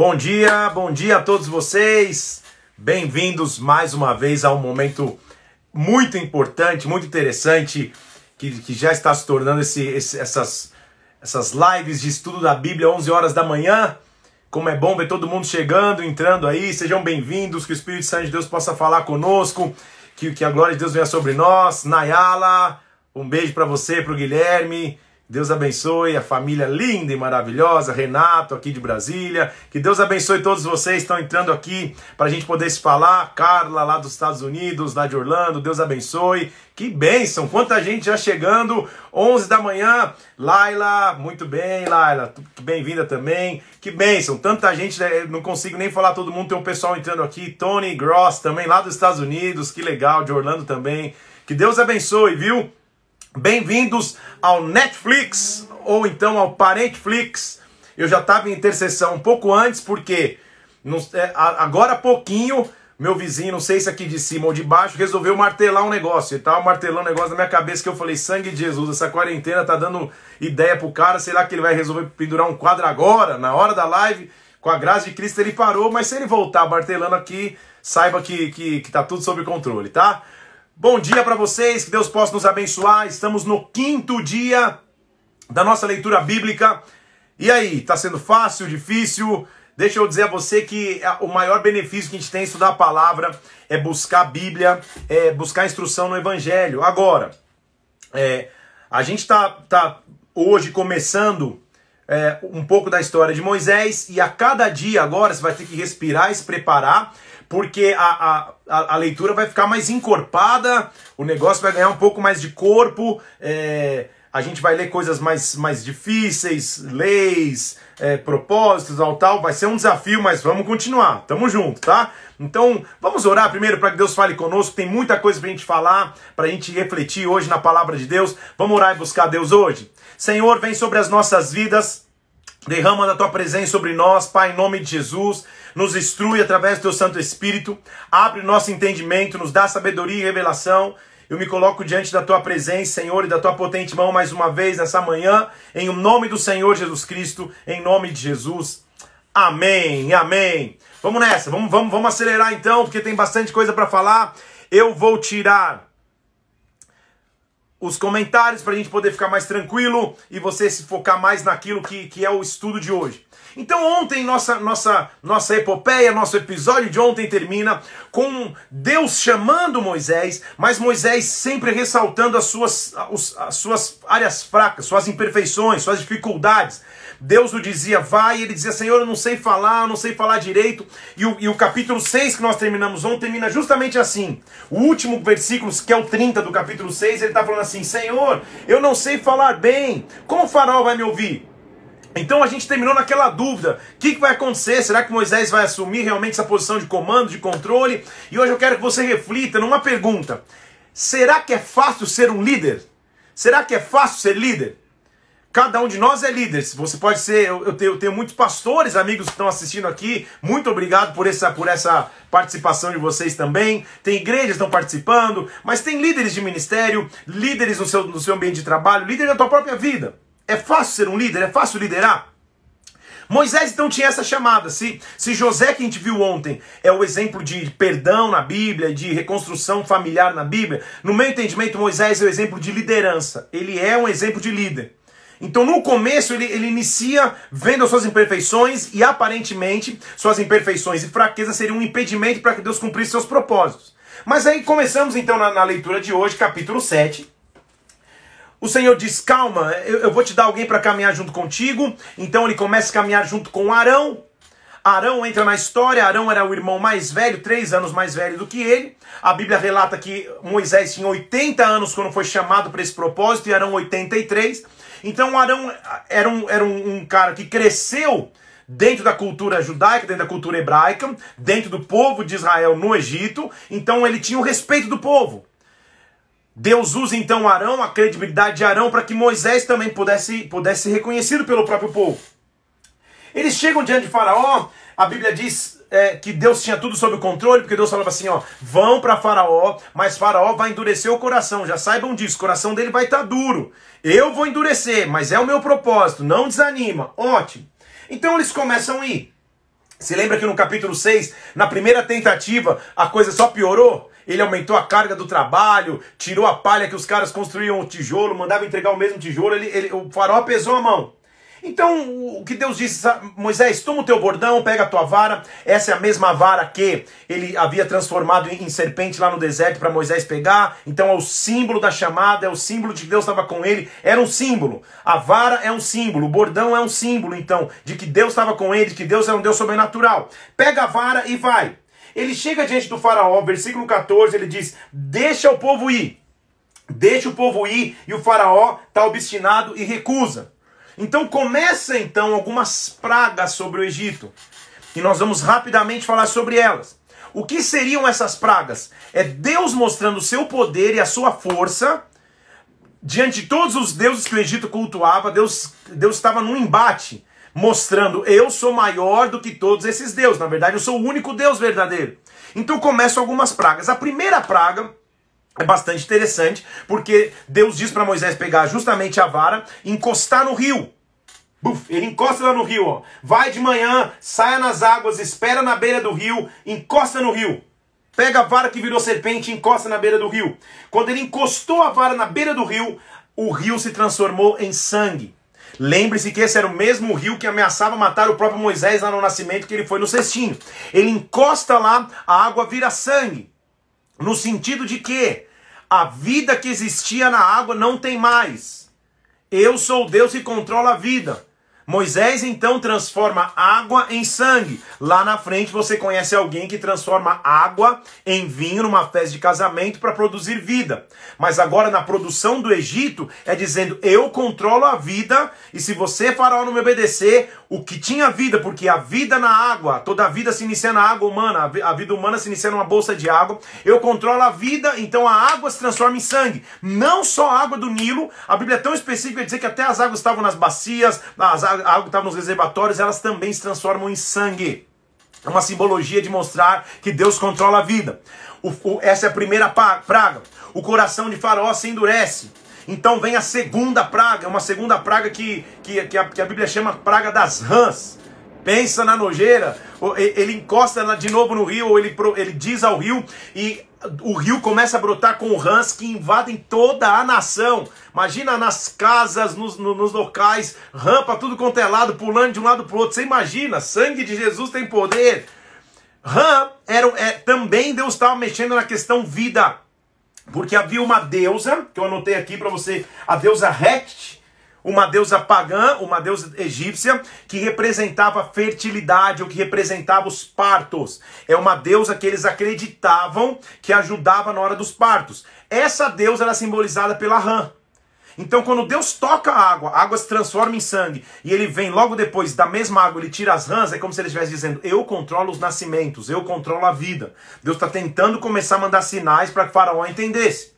Bom dia, bom dia a todos vocês. Bem-vindos mais uma vez a um momento muito importante, muito interessante, que, que já está se tornando esse, esse, essas, essas lives de estudo da Bíblia, 11 horas da manhã. Como é bom ver todo mundo chegando, entrando aí. Sejam bem-vindos, que o Espírito Santo de Deus possa falar conosco, que, que a glória de Deus venha sobre nós. Nayala, um beijo para você, para o Guilherme. Deus abençoe a família linda e maravilhosa, Renato aqui de Brasília. Que Deus abençoe todos vocês que estão entrando aqui para a gente poder se falar. Carla lá dos Estados Unidos, lá de Orlando, Deus abençoe. Que bênção, quanta gente já chegando, 11 da manhã. Laila, muito bem, Laila, bem-vinda também. Que bênção, tanta gente, né? não consigo nem falar todo mundo, tem um pessoal entrando aqui. Tony Gross também lá dos Estados Unidos, que legal, de Orlando também. Que Deus abençoe, viu? Bem-vindos ao Netflix ou então ao Parentflix. Eu já estava em intercessão um pouco antes, porque agora há pouquinho, meu vizinho, não sei se aqui de cima ou de baixo, resolveu martelar um negócio. Ele tava martelando um negócio na minha cabeça que eu falei, sangue de Jesus, essa quarentena tá dando ideia pro cara, será que ele vai resolver pendurar um quadro agora, na hora da live? Com a graça de Cristo ele parou, mas se ele voltar martelando aqui, saiba que, que, que tá tudo sob controle, tá? Bom dia para vocês, que Deus possa nos abençoar. Estamos no quinto dia da nossa leitura bíblica. E aí, tá sendo fácil, difícil? Deixa eu dizer a você que o maior benefício que a gente tem em estudar a palavra é buscar a Bíblia, é buscar instrução no Evangelho. Agora, é, a gente está tá hoje começando é, um pouco da história de Moisés e a cada dia agora você vai ter que respirar e se preparar porque a, a, a, leitura vai ficar mais encorpada, o negócio vai ganhar um pouco mais de corpo, é, a gente vai ler coisas mais, mais difíceis, leis, é, propósitos, tal, tal. Vai ser um desafio, mas vamos continuar. Tamo junto, tá? Então, vamos orar primeiro para que Deus fale conosco. Tem muita coisa pra gente falar, pra gente refletir hoje na palavra de Deus. Vamos orar e buscar Deus hoje? Senhor, vem sobre as nossas vidas. Derrama da tua presença sobre nós, Pai, em nome de Jesus nos instrui através do teu Santo Espírito, abre nosso entendimento, nos dá sabedoria e revelação. Eu me coloco diante da tua presença, Senhor, e da tua potente mão mais uma vez nessa manhã, em nome do Senhor Jesus Cristo, em nome de Jesus. Amém, amém. Vamos nessa, vamos, vamos, vamos acelerar então, porque tem bastante coisa para falar. Eu vou tirar os comentários para a gente poder ficar mais tranquilo e você se focar mais naquilo que, que é o estudo de hoje. Então ontem nossa nossa nossa epopeia, nosso episódio de ontem termina com Deus chamando Moisés, mas Moisés sempre ressaltando as suas as suas áreas fracas, suas imperfeições, suas dificuldades. Deus o dizia, vai, e ele dizia, Senhor, eu não sei falar, eu não sei falar direito. E o, e o capítulo 6 que nós terminamos ontem termina justamente assim. O último versículo, que é o 30 do capítulo 6, ele está falando assim: Senhor, eu não sei falar bem, como o farol vai me ouvir? Então a gente terminou naquela dúvida: o que, que, vai acontecer? Será que Moisés vai assumir realmente essa posição de comando, de controle? E hoje eu quero que você reflita numa pergunta: será que é fácil ser um líder? Será que é fácil ser líder? Cada um de nós é líder. Você pode ser. Eu tenho, eu tenho muitos pastores, amigos que estão assistindo aqui. Muito obrigado por essa, por essa participação de vocês também. Tem igrejas que estão participando, mas tem líderes de ministério, líderes no seu, no seu ambiente de trabalho, líderes da tua própria vida. É fácil ser um líder? É fácil liderar? Moisés então tinha essa chamada. Se, se José, que a gente viu ontem, é o exemplo de perdão na Bíblia, de reconstrução familiar na Bíblia, no meu entendimento, Moisés é o exemplo de liderança. Ele é um exemplo de líder. Então, no começo, ele, ele inicia vendo as suas imperfeições e aparentemente suas imperfeições e fraquezas seriam um impedimento para que Deus cumprisse seus propósitos. Mas aí começamos então na, na leitura de hoje, capítulo 7 o Senhor diz: Calma, eu, eu vou te dar alguém para caminhar junto contigo. Então ele começa a caminhar junto com Arão. Arão entra na história. Arão era o irmão mais velho, três anos mais velho do que ele. A Bíblia relata que Moisés tinha 80 anos quando foi chamado para esse propósito e Arão 83. Então Arão era um, era um, um cara que cresceu dentro da cultura judaica, dentro da cultura hebraica, dentro do povo de Israel no Egito. Então ele tinha o respeito do povo. Deus usa então Arão, a credibilidade de Arão, para que Moisés também pudesse, pudesse ser reconhecido pelo próprio povo. Eles chegam diante de Faraó, a Bíblia diz é, que Deus tinha tudo sob controle, porque Deus falava assim: ó, vão para Faraó, mas Faraó vai endurecer o coração, já saibam disso, o coração dele vai estar tá duro. Eu vou endurecer, mas é o meu propósito, não desanima. Ótimo. Então eles começam a ir. Se lembra que no capítulo 6, na primeira tentativa, a coisa só piorou? Ele aumentou a carga do trabalho, tirou a palha que os caras construíam o tijolo, mandava entregar o mesmo tijolo, ele, ele, o faraó pesou a mão. Então, o que Deus disse, Moisés, toma o teu bordão, pega a tua vara, essa é a mesma vara que ele havia transformado em serpente lá no deserto para Moisés pegar, então é o símbolo da chamada, é o símbolo de que Deus estava com ele, era um símbolo. A vara é um símbolo, o bordão é um símbolo, então, de que Deus estava com ele, de que Deus é um Deus sobrenatural. Pega a vara e vai. Ele chega diante do faraó, versículo 14, ele diz: Deixa o povo ir. Deixa o povo ir, e o faraó está obstinado e recusa. Então começa então algumas pragas sobre o Egito. E nós vamos rapidamente falar sobre elas. O que seriam essas pragas? É Deus mostrando o seu poder e a sua força diante de todos os deuses que o Egito cultuava. Deus, Deus estava num embate, mostrando: eu sou maior do que todos esses deuses. Na verdade, eu sou o único Deus verdadeiro. Então começam algumas pragas. A primeira praga é bastante interessante, porque Deus diz para Moisés pegar justamente a vara e encostar no rio. Buf, ele encosta lá no rio, ó. Vai de manhã, saia nas águas, espera na beira do rio, encosta no rio. Pega a vara que virou serpente e encosta na beira do rio. Quando ele encostou a vara na beira do rio, o rio se transformou em sangue. Lembre-se que esse era o mesmo rio que ameaçava matar o próprio Moisés lá no nascimento que ele foi no cestinho. Ele encosta lá, a água vira sangue. No sentido de que a vida que existia na água não tem mais. Eu sou Deus que controla a vida. Moisés então transforma água em sangue. Lá na frente você conhece alguém que transforma água em vinho numa festa de casamento para produzir vida. Mas agora na produção do Egito é dizendo: eu controlo a vida e se você faraó não me obedecer, o que tinha vida, porque a vida na água, toda a vida se inicia na água humana, a vida humana se inicia numa bolsa de água. Eu controlo a vida, então a água se transforma em sangue. Não só a água do Nilo, a Bíblia é tão específica dizer que até as águas estavam nas bacias, as águas a água que estava nos reservatórios, elas também se transformam em sangue. É uma simbologia de mostrar que Deus controla a vida. O, o, essa é a primeira praga. O coração de Faraó se endurece. Então vem a segunda praga, uma segunda praga que, que, que, a, que a Bíblia chama praga das rãs. Pensa na nojeira, ele encosta de novo no rio, ou ele, ele diz ao rio, e o rio começa a brotar com rãs que invadem toda a nação. Imagina nas casas, nos, nos locais, para tudo quanto é lado, pulando de um lado para o outro. Você imagina, sangue de Jesus tem poder. Rã era, é, também Deus estava mexendo na questão vida. Porque havia uma deusa, que eu anotei aqui para você, a deusa Hect, uma deusa pagã, uma deusa egípcia, que representava fertilidade, ou que representava os partos. É uma deusa que eles acreditavam que ajudava na hora dos partos. Essa deusa era simbolizada pela rã. Então, quando Deus toca a água, a água se transforma em sangue, e ele vem logo depois da mesma água, ele tira as rãs, é como se ele estivesse dizendo: Eu controlo os nascimentos, eu controlo a vida. Deus está tentando começar a mandar sinais para que Faraó entendesse.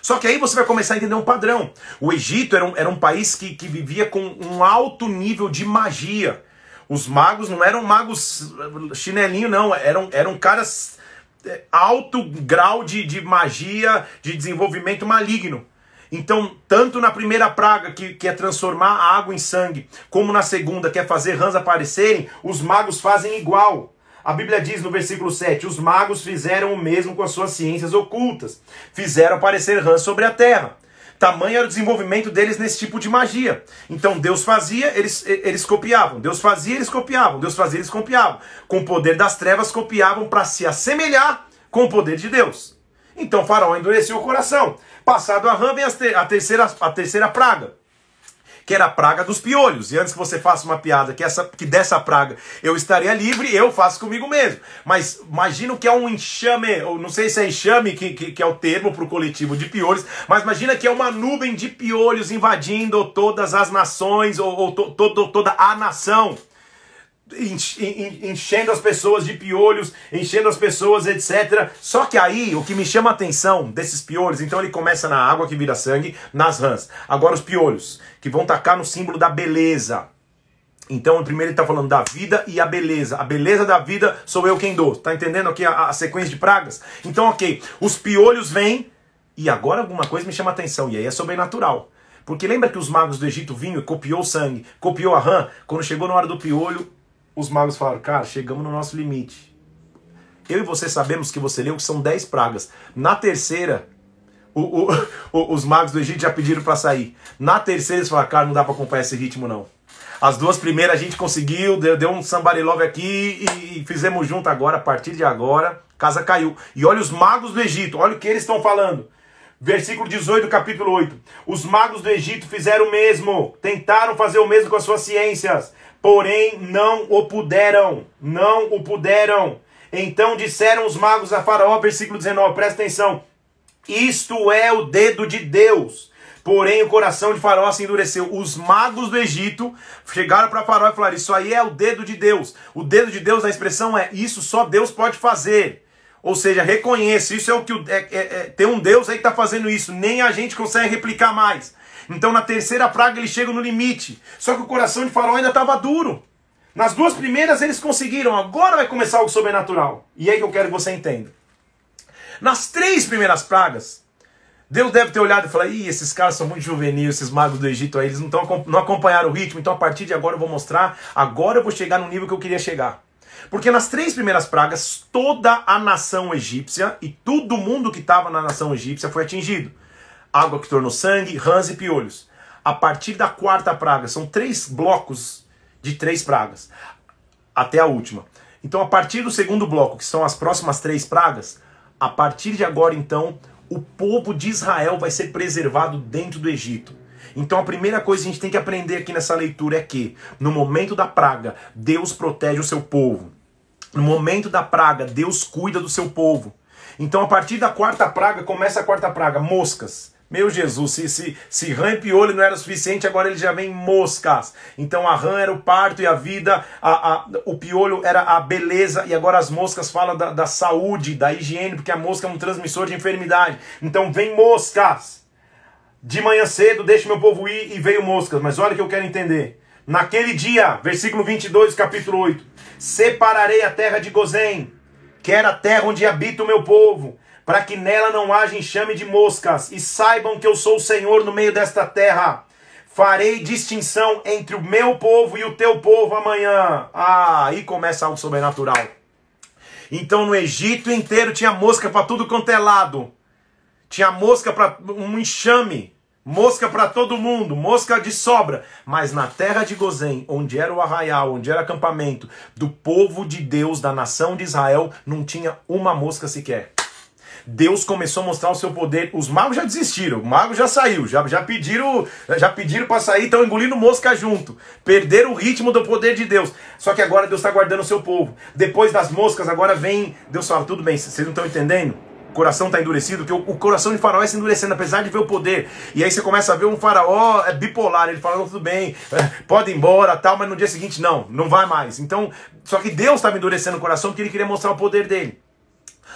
Só que aí você vai começar a entender um padrão. O Egito era um, era um país que, que vivia com um alto nível de magia. Os magos não eram magos chinelinho, não. Eram, eram caras é, alto grau de, de magia, de desenvolvimento maligno. Então, tanto na primeira praga, que, que é transformar a água em sangue, como na segunda, que é fazer rãs aparecerem, os magos fazem igual. A Bíblia diz no versículo 7: Os magos fizeram o mesmo com as suas ciências ocultas, fizeram aparecer rãs sobre a terra. Tamanho era o desenvolvimento deles nesse tipo de magia. Então Deus fazia, eles, eles copiavam. Deus fazia, eles copiavam. Deus fazia, eles copiavam. Com o poder das trevas, copiavam para se assemelhar com o poder de Deus. Então Faraó endureceu o coração. Passado a rã, vem a terceira, a terceira praga que era a praga dos piolhos. E antes que você faça uma piada que, essa, que dessa praga eu estaria livre, eu faço comigo mesmo. Mas imagina que é um enxame, ou não sei se é enxame que, que, que é o termo para o coletivo de piolhos, mas imagina que é uma nuvem de piolhos invadindo todas as nações, ou, ou to, to, toda a nação enchendo as pessoas de piolhos, enchendo as pessoas, etc. Só que aí, o que me chama a atenção desses piolhos, então ele começa na água que vira sangue, nas rãs. Agora os piolhos, que vão tacar no símbolo da beleza. Então, primeiro ele está falando da vida e a beleza. A beleza da vida sou eu quem dou. Tá entendendo aqui a, a sequência de pragas? Então, ok, os piolhos vêm e agora alguma coisa me chama a atenção, e aí é sobrenatural. Porque lembra que os magos do Egito vinham e copiou o sangue, copiou a rã, quando chegou na hora do piolho, os magos falaram, cara, chegamos no nosso limite. Eu e você sabemos que você leu que são 10 pragas. Na terceira, o, o, os magos do Egito já pediram para sair. Na terceira, eles falaram, cara, não dá para acompanhar esse ritmo, não. As duas primeiras a gente conseguiu, deu, deu um somebody love aqui e, e fizemos junto agora, a partir de agora, casa caiu. E olha os magos do Egito, olha o que eles estão falando. Versículo 18 do capítulo 8. Os magos do Egito fizeram o mesmo, tentaram fazer o mesmo com as suas ciências, porém não o puderam, não o puderam. Então disseram os magos a Faraó, versículo 19, presta atenção. Isto é o dedo de Deus. Porém, o coração de Faraó se endureceu. Os magos do Egito chegaram para Faraó e falaram: Isso aí é o dedo de Deus. O dedo de Deus, a expressão é: Isso só Deus pode fazer. Ou seja, reconheça, isso é o que é, é, é, tem um Deus aí que está fazendo isso, nem a gente consegue replicar mais. Então na terceira praga eles chegam no limite. Só que o coração de Faraó ainda estava duro. Nas duas primeiras eles conseguiram, agora vai começar algo sobrenatural. E aí que eu quero que você entenda. Nas três primeiras pragas, Deus deve ter olhado e falado: Ih, esses caras são muito juvenis, esses magos do Egito aí, eles não, tão, não acompanharam o ritmo, então a partir de agora eu vou mostrar, agora eu vou chegar no nível que eu queria chegar. Porque nas três primeiras pragas, toda a nação egípcia e todo mundo que estava na nação egípcia foi atingido. Água que tornou sangue, rãs e piolhos. A partir da quarta praga, são três blocos de três pragas, até a última. Então, a partir do segundo bloco, que são as próximas três pragas, a partir de agora, então, o povo de Israel vai ser preservado dentro do Egito. Então a primeira coisa que a gente tem que aprender aqui nessa leitura é que, no momento da praga, Deus protege o seu povo. No momento da praga, Deus cuida do seu povo. Então a partir da quarta praga, começa a quarta praga, moscas. Meu Jesus, se, se, se rã e piolho não era suficiente, agora ele já vem moscas. Então a rã era o parto e a vida, a, a, o piolho era a beleza, e agora as moscas falam da, da saúde, da higiene, porque a mosca é um transmissor de enfermidade. Então vem moscas. De manhã cedo, deixe meu povo ir e veio moscas. Mas olha o que eu quero entender. Naquele dia, versículo 22, capítulo 8: Separarei a terra de Gozém, que era a terra onde habita o meu povo, para que nela não haja enxame de moscas, e saibam que eu sou o Senhor no meio desta terra. Farei distinção entre o meu povo e o teu povo amanhã. Ah, aí começa algo sobrenatural. Então no Egito inteiro tinha mosca para tudo quanto é lado. Tinha mosca para um enxame, mosca para todo mundo, mosca de sobra. Mas na terra de Gozém, onde era o arraial, onde era acampamento do povo de Deus, da nação de Israel, não tinha uma mosca sequer. Deus começou a mostrar o seu poder. Os magos já desistiram, o mago já saiu, já, já pediram, já pediram para sair, estão engolindo mosca junto. Perderam o ritmo do poder de Deus. Só que agora Deus está guardando o seu povo. Depois das moscas, agora vem. Deus fala: tudo bem, vocês não estão entendendo? O coração está endurecido, que o, o, coração de faraó se endurecendo, apesar de ver o poder. E aí você começa a ver um faraó é bipolar, ele fala, tudo bem, é, pode ir embora, tal, mas no dia seguinte, não, não vai mais. Então, só que Deus estava endurecendo o coração porque ele queria mostrar o poder dele.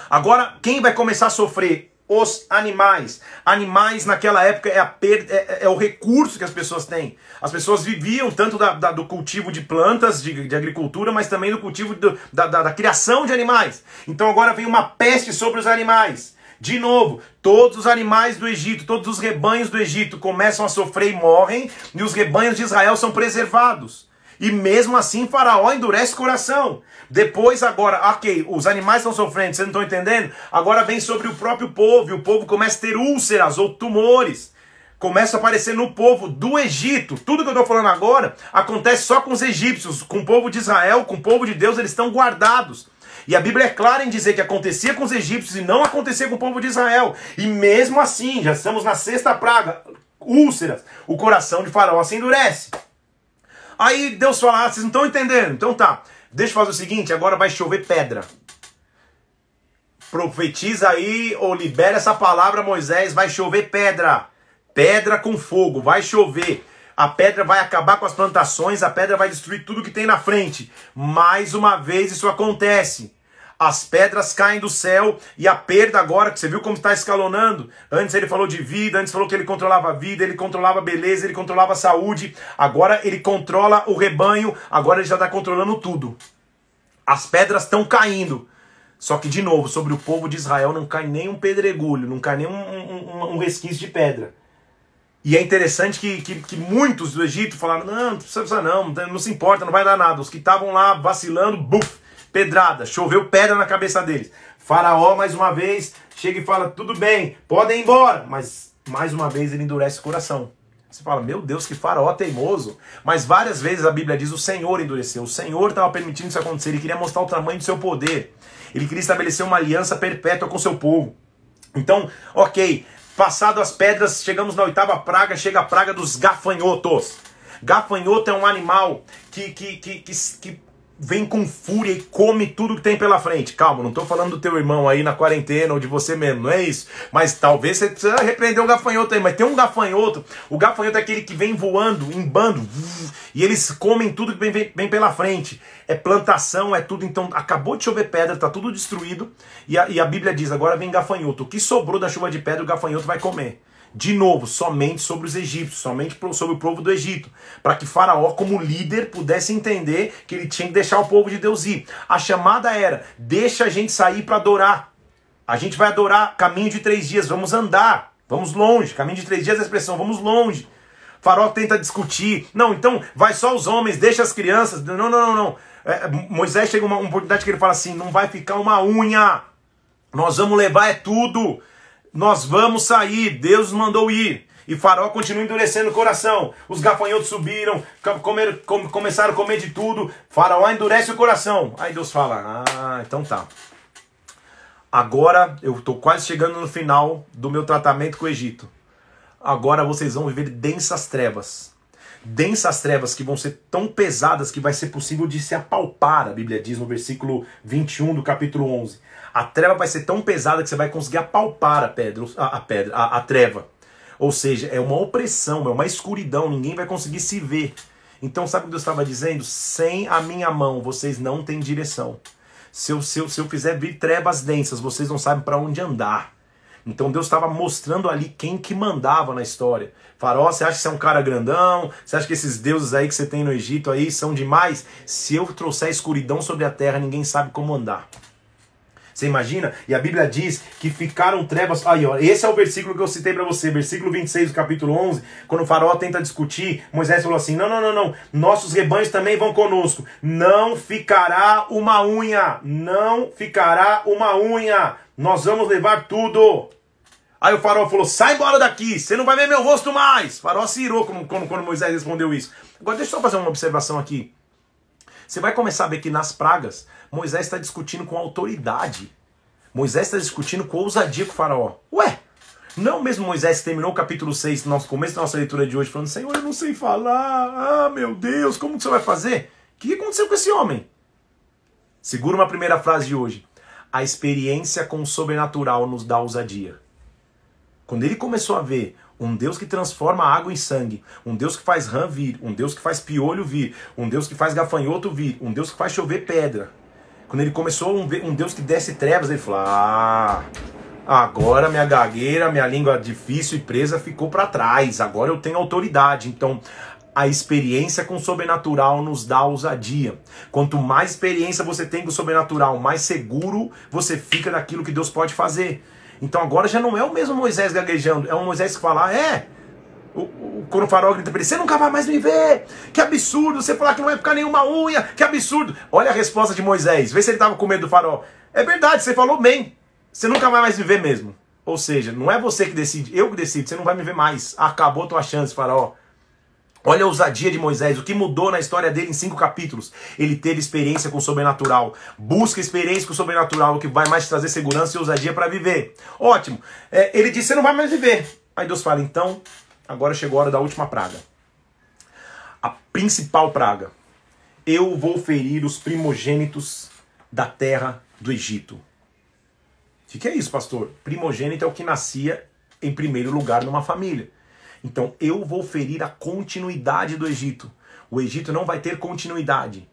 Agora, quem vai começar a sofrer? Os animais. Animais naquela época é, é, é, é, o recurso que as pessoas têm. As pessoas viviam tanto da, da, do cultivo de plantas, de, de, agricultura, mas também do cultivo do, da, da, da criação de animais. Então agora vem uma peste sobre os animais. De novo, todos os animais do Egito, todos os rebanhos do Egito começam a sofrer e morrem, e os rebanhos de Israel são preservados. E mesmo assim, Faraó endurece o coração. Depois, agora, ok, os animais estão sofrendo, vocês não estão entendendo? Agora vem sobre o próprio povo, e o povo começa a ter úlceras ou tumores. Começa a aparecer no povo do Egito. Tudo que eu estou falando agora acontece só com os egípcios, com o povo de Israel, com o povo de Deus, eles estão guardados. E a Bíblia é clara em dizer que acontecia com os egípcios e não acontecia com o povo de Israel. E mesmo assim, já estamos na sexta praga, úlceras, o coração de Faraó se endurece. Aí Deus fala, ah, vocês não estão entendendo. Então tá, deixa eu fazer o seguinte, agora vai chover pedra. Profetiza aí ou libera essa palavra, Moisés, vai chover pedra. Pedra com fogo, vai chover. A pedra vai acabar com as plantações, a pedra vai destruir tudo que tem na frente. Mais uma vez isso acontece as pedras caem do céu e a perda agora, que você viu como está escalonando. Antes ele falou de vida, antes falou que ele controlava a vida, ele controlava a beleza, ele controlava a saúde. Agora ele controla o rebanho, agora ele já está controlando tudo. As pedras estão caindo. Só que, de novo, sobre o povo de Israel não cai nem um pedregulho, não cai nem um, um, um resquício de pedra. E é interessante que, que, que, muitos do Egito falaram: não, não precisa não, não se importa, não vai dar nada. Os que estavam lá vacilando, buf, pedrada, choveu pedra na cabeça deles. Faraó, mais uma vez, chega e fala: tudo bem, podem ir embora. Mas, mais uma vez, ele endurece o coração. Você fala, meu Deus, que faraó teimoso. Mas várias vezes a Bíblia diz: o Senhor endureceu. O Senhor estava permitindo isso acontecer. Ele queria mostrar o tamanho do seu poder. Ele queria estabelecer uma aliança perpétua com seu povo. Então, ok, passado as pedras, chegamos na oitava praga, chega a praga dos gafanhotos. Gafanhoto é um animal que, que, que, que, que vem com fúria e come tudo que tem pela frente. Calma, não estou falando do teu irmão aí na quarentena ou de você mesmo, não é isso. Mas talvez você precisa repreender o gafanhoto aí. Mas tem um gafanhoto, o gafanhoto é aquele que vem voando em bando e eles comem tudo que vem, vem, pela frente. É plantação, é tudo. Então acabou de chover pedra, está tudo destruído. E a, e a Bíblia diz: agora vem gafanhoto. O que sobrou da chuva de pedra, o gafanhoto vai comer de novo, somente sobre os egípcios, somente sobre o povo do Egito, para que Faraó, como líder, pudesse entender que ele tinha que deixar o povo de Deus ir. A chamada era: deixa a gente sair para adorar. A gente vai adorar caminho de três dias, vamos andar, vamos longe. Caminho de três dias é a expressão, vamos longe. Faraó tenta discutir. Não, então vai só os homens, deixa as crianças. Não, não, não, não. É, Moisés chega uma, uma oportunidade que ele fala assim: não vai ficar uma unha. Nós vamos levar é tudo. Nós vamos sair, Deus mandou ir. E Faraó continua endurecendo o coração. Os gafanhotos subiram, com, começaram a comer de tudo. Faraó endurece o coração. Aí Deus fala: Ah, então tá. Agora eu estou quase chegando no final do meu tratamento com o Egito. Agora vocês vão viver densas trevas. Densas trevas que vão ser tão pesadas que vai ser possível de se apalpar, a Bíblia diz no versículo 21 do capítulo 11. A treva vai ser tão pesada que você vai conseguir apalpar a pedra, a, a pedra, a, a treva. Ou seja, é uma opressão, é uma escuridão, ninguém vai conseguir se ver. Então, sabe o que Deus estava dizendo? Sem a minha mão, vocês não têm direção. Se eu, se eu, se eu fizer vir trevas densas, vocês não sabem para onde andar. Então Deus estava mostrando ali quem que mandava na história. Faraó, você acha que você é um cara grandão? Você acha que esses deuses aí que você tem no Egito aí são demais? Se eu trouxer escuridão sobre a terra, ninguém sabe como andar. Você imagina? E a Bíblia diz que ficaram trevas. Aí, ó, esse é o versículo que eu citei para você, versículo 26 do capítulo 11, quando o faraó tenta discutir, Moisés falou assim: "Não, não, não, não. Nossos rebanhos também vão conosco. Não ficará uma unha, não ficará uma unha. Nós vamos levar tudo." Aí o faraó falou: sai embora daqui, você não vai ver meu rosto mais. O faraó se irou quando, quando, quando Moisés respondeu isso. Agora deixa eu só fazer uma observação aqui. Você vai começar a ver que nas pragas, Moisés está discutindo com autoridade. Moisés está discutindo com ousadia com o faraó. Ué, não mesmo Moisés terminou o capítulo 6, no começo da nossa leitura de hoje, falando, Senhor, eu não sei falar. Ah, meu Deus, como que você vai fazer? O que aconteceu com esse homem? Segura uma primeira frase de hoje. A experiência com o sobrenatural nos dá ousadia. Quando ele começou a ver um Deus que transforma água em sangue. Um Deus que faz rã vir. Um Deus que faz piolho vir. Um Deus que faz gafanhoto vir. Um Deus que faz chover pedra. Quando ele começou um, um Deus que desce trevas, ele falou: Ah, agora minha gagueira, minha língua difícil e presa ficou para trás. Agora eu tenho autoridade. Então, a experiência com o sobrenatural nos dá ousadia. Quanto mais experiência você tem com o sobrenatural, mais seguro você fica daquilo que Deus pode fazer. Então agora já não é o mesmo Moisés gaguejando, é um Moisés que fala, ah, é, o, o, quando o farol grita para ele, você nunca vai mais me ver, que absurdo, você falar que não vai ficar nenhuma unha, que absurdo. Olha a resposta de Moisés, vê se ele estava com medo do farol. É verdade, você falou bem, você nunca vai mais me ver mesmo. Ou seja, não é você que decide, eu que decido, você não vai me ver mais. Acabou tua chance, farol. Olha a ousadia de Moisés, o que mudou na história dele em cinco capítulos. Ele teve experiência com o sobrenatural. Busca experiência com o sobrenatural, o que vai mais te trazer segurança e ousadia para viver. Ótimo. É, ele disse: Você não vai mais viver. Aí Deus fala: Então, agora chegou a hora da última praga. A principal praga. Eu vou ferir os primogênitos da terra do Egito. O que é isso, pastor? Primogênito é o que nascia em primeiro lugar numa família. Então eu vou ferir a continuidade do Egito. O Egito não vai ter continuidade.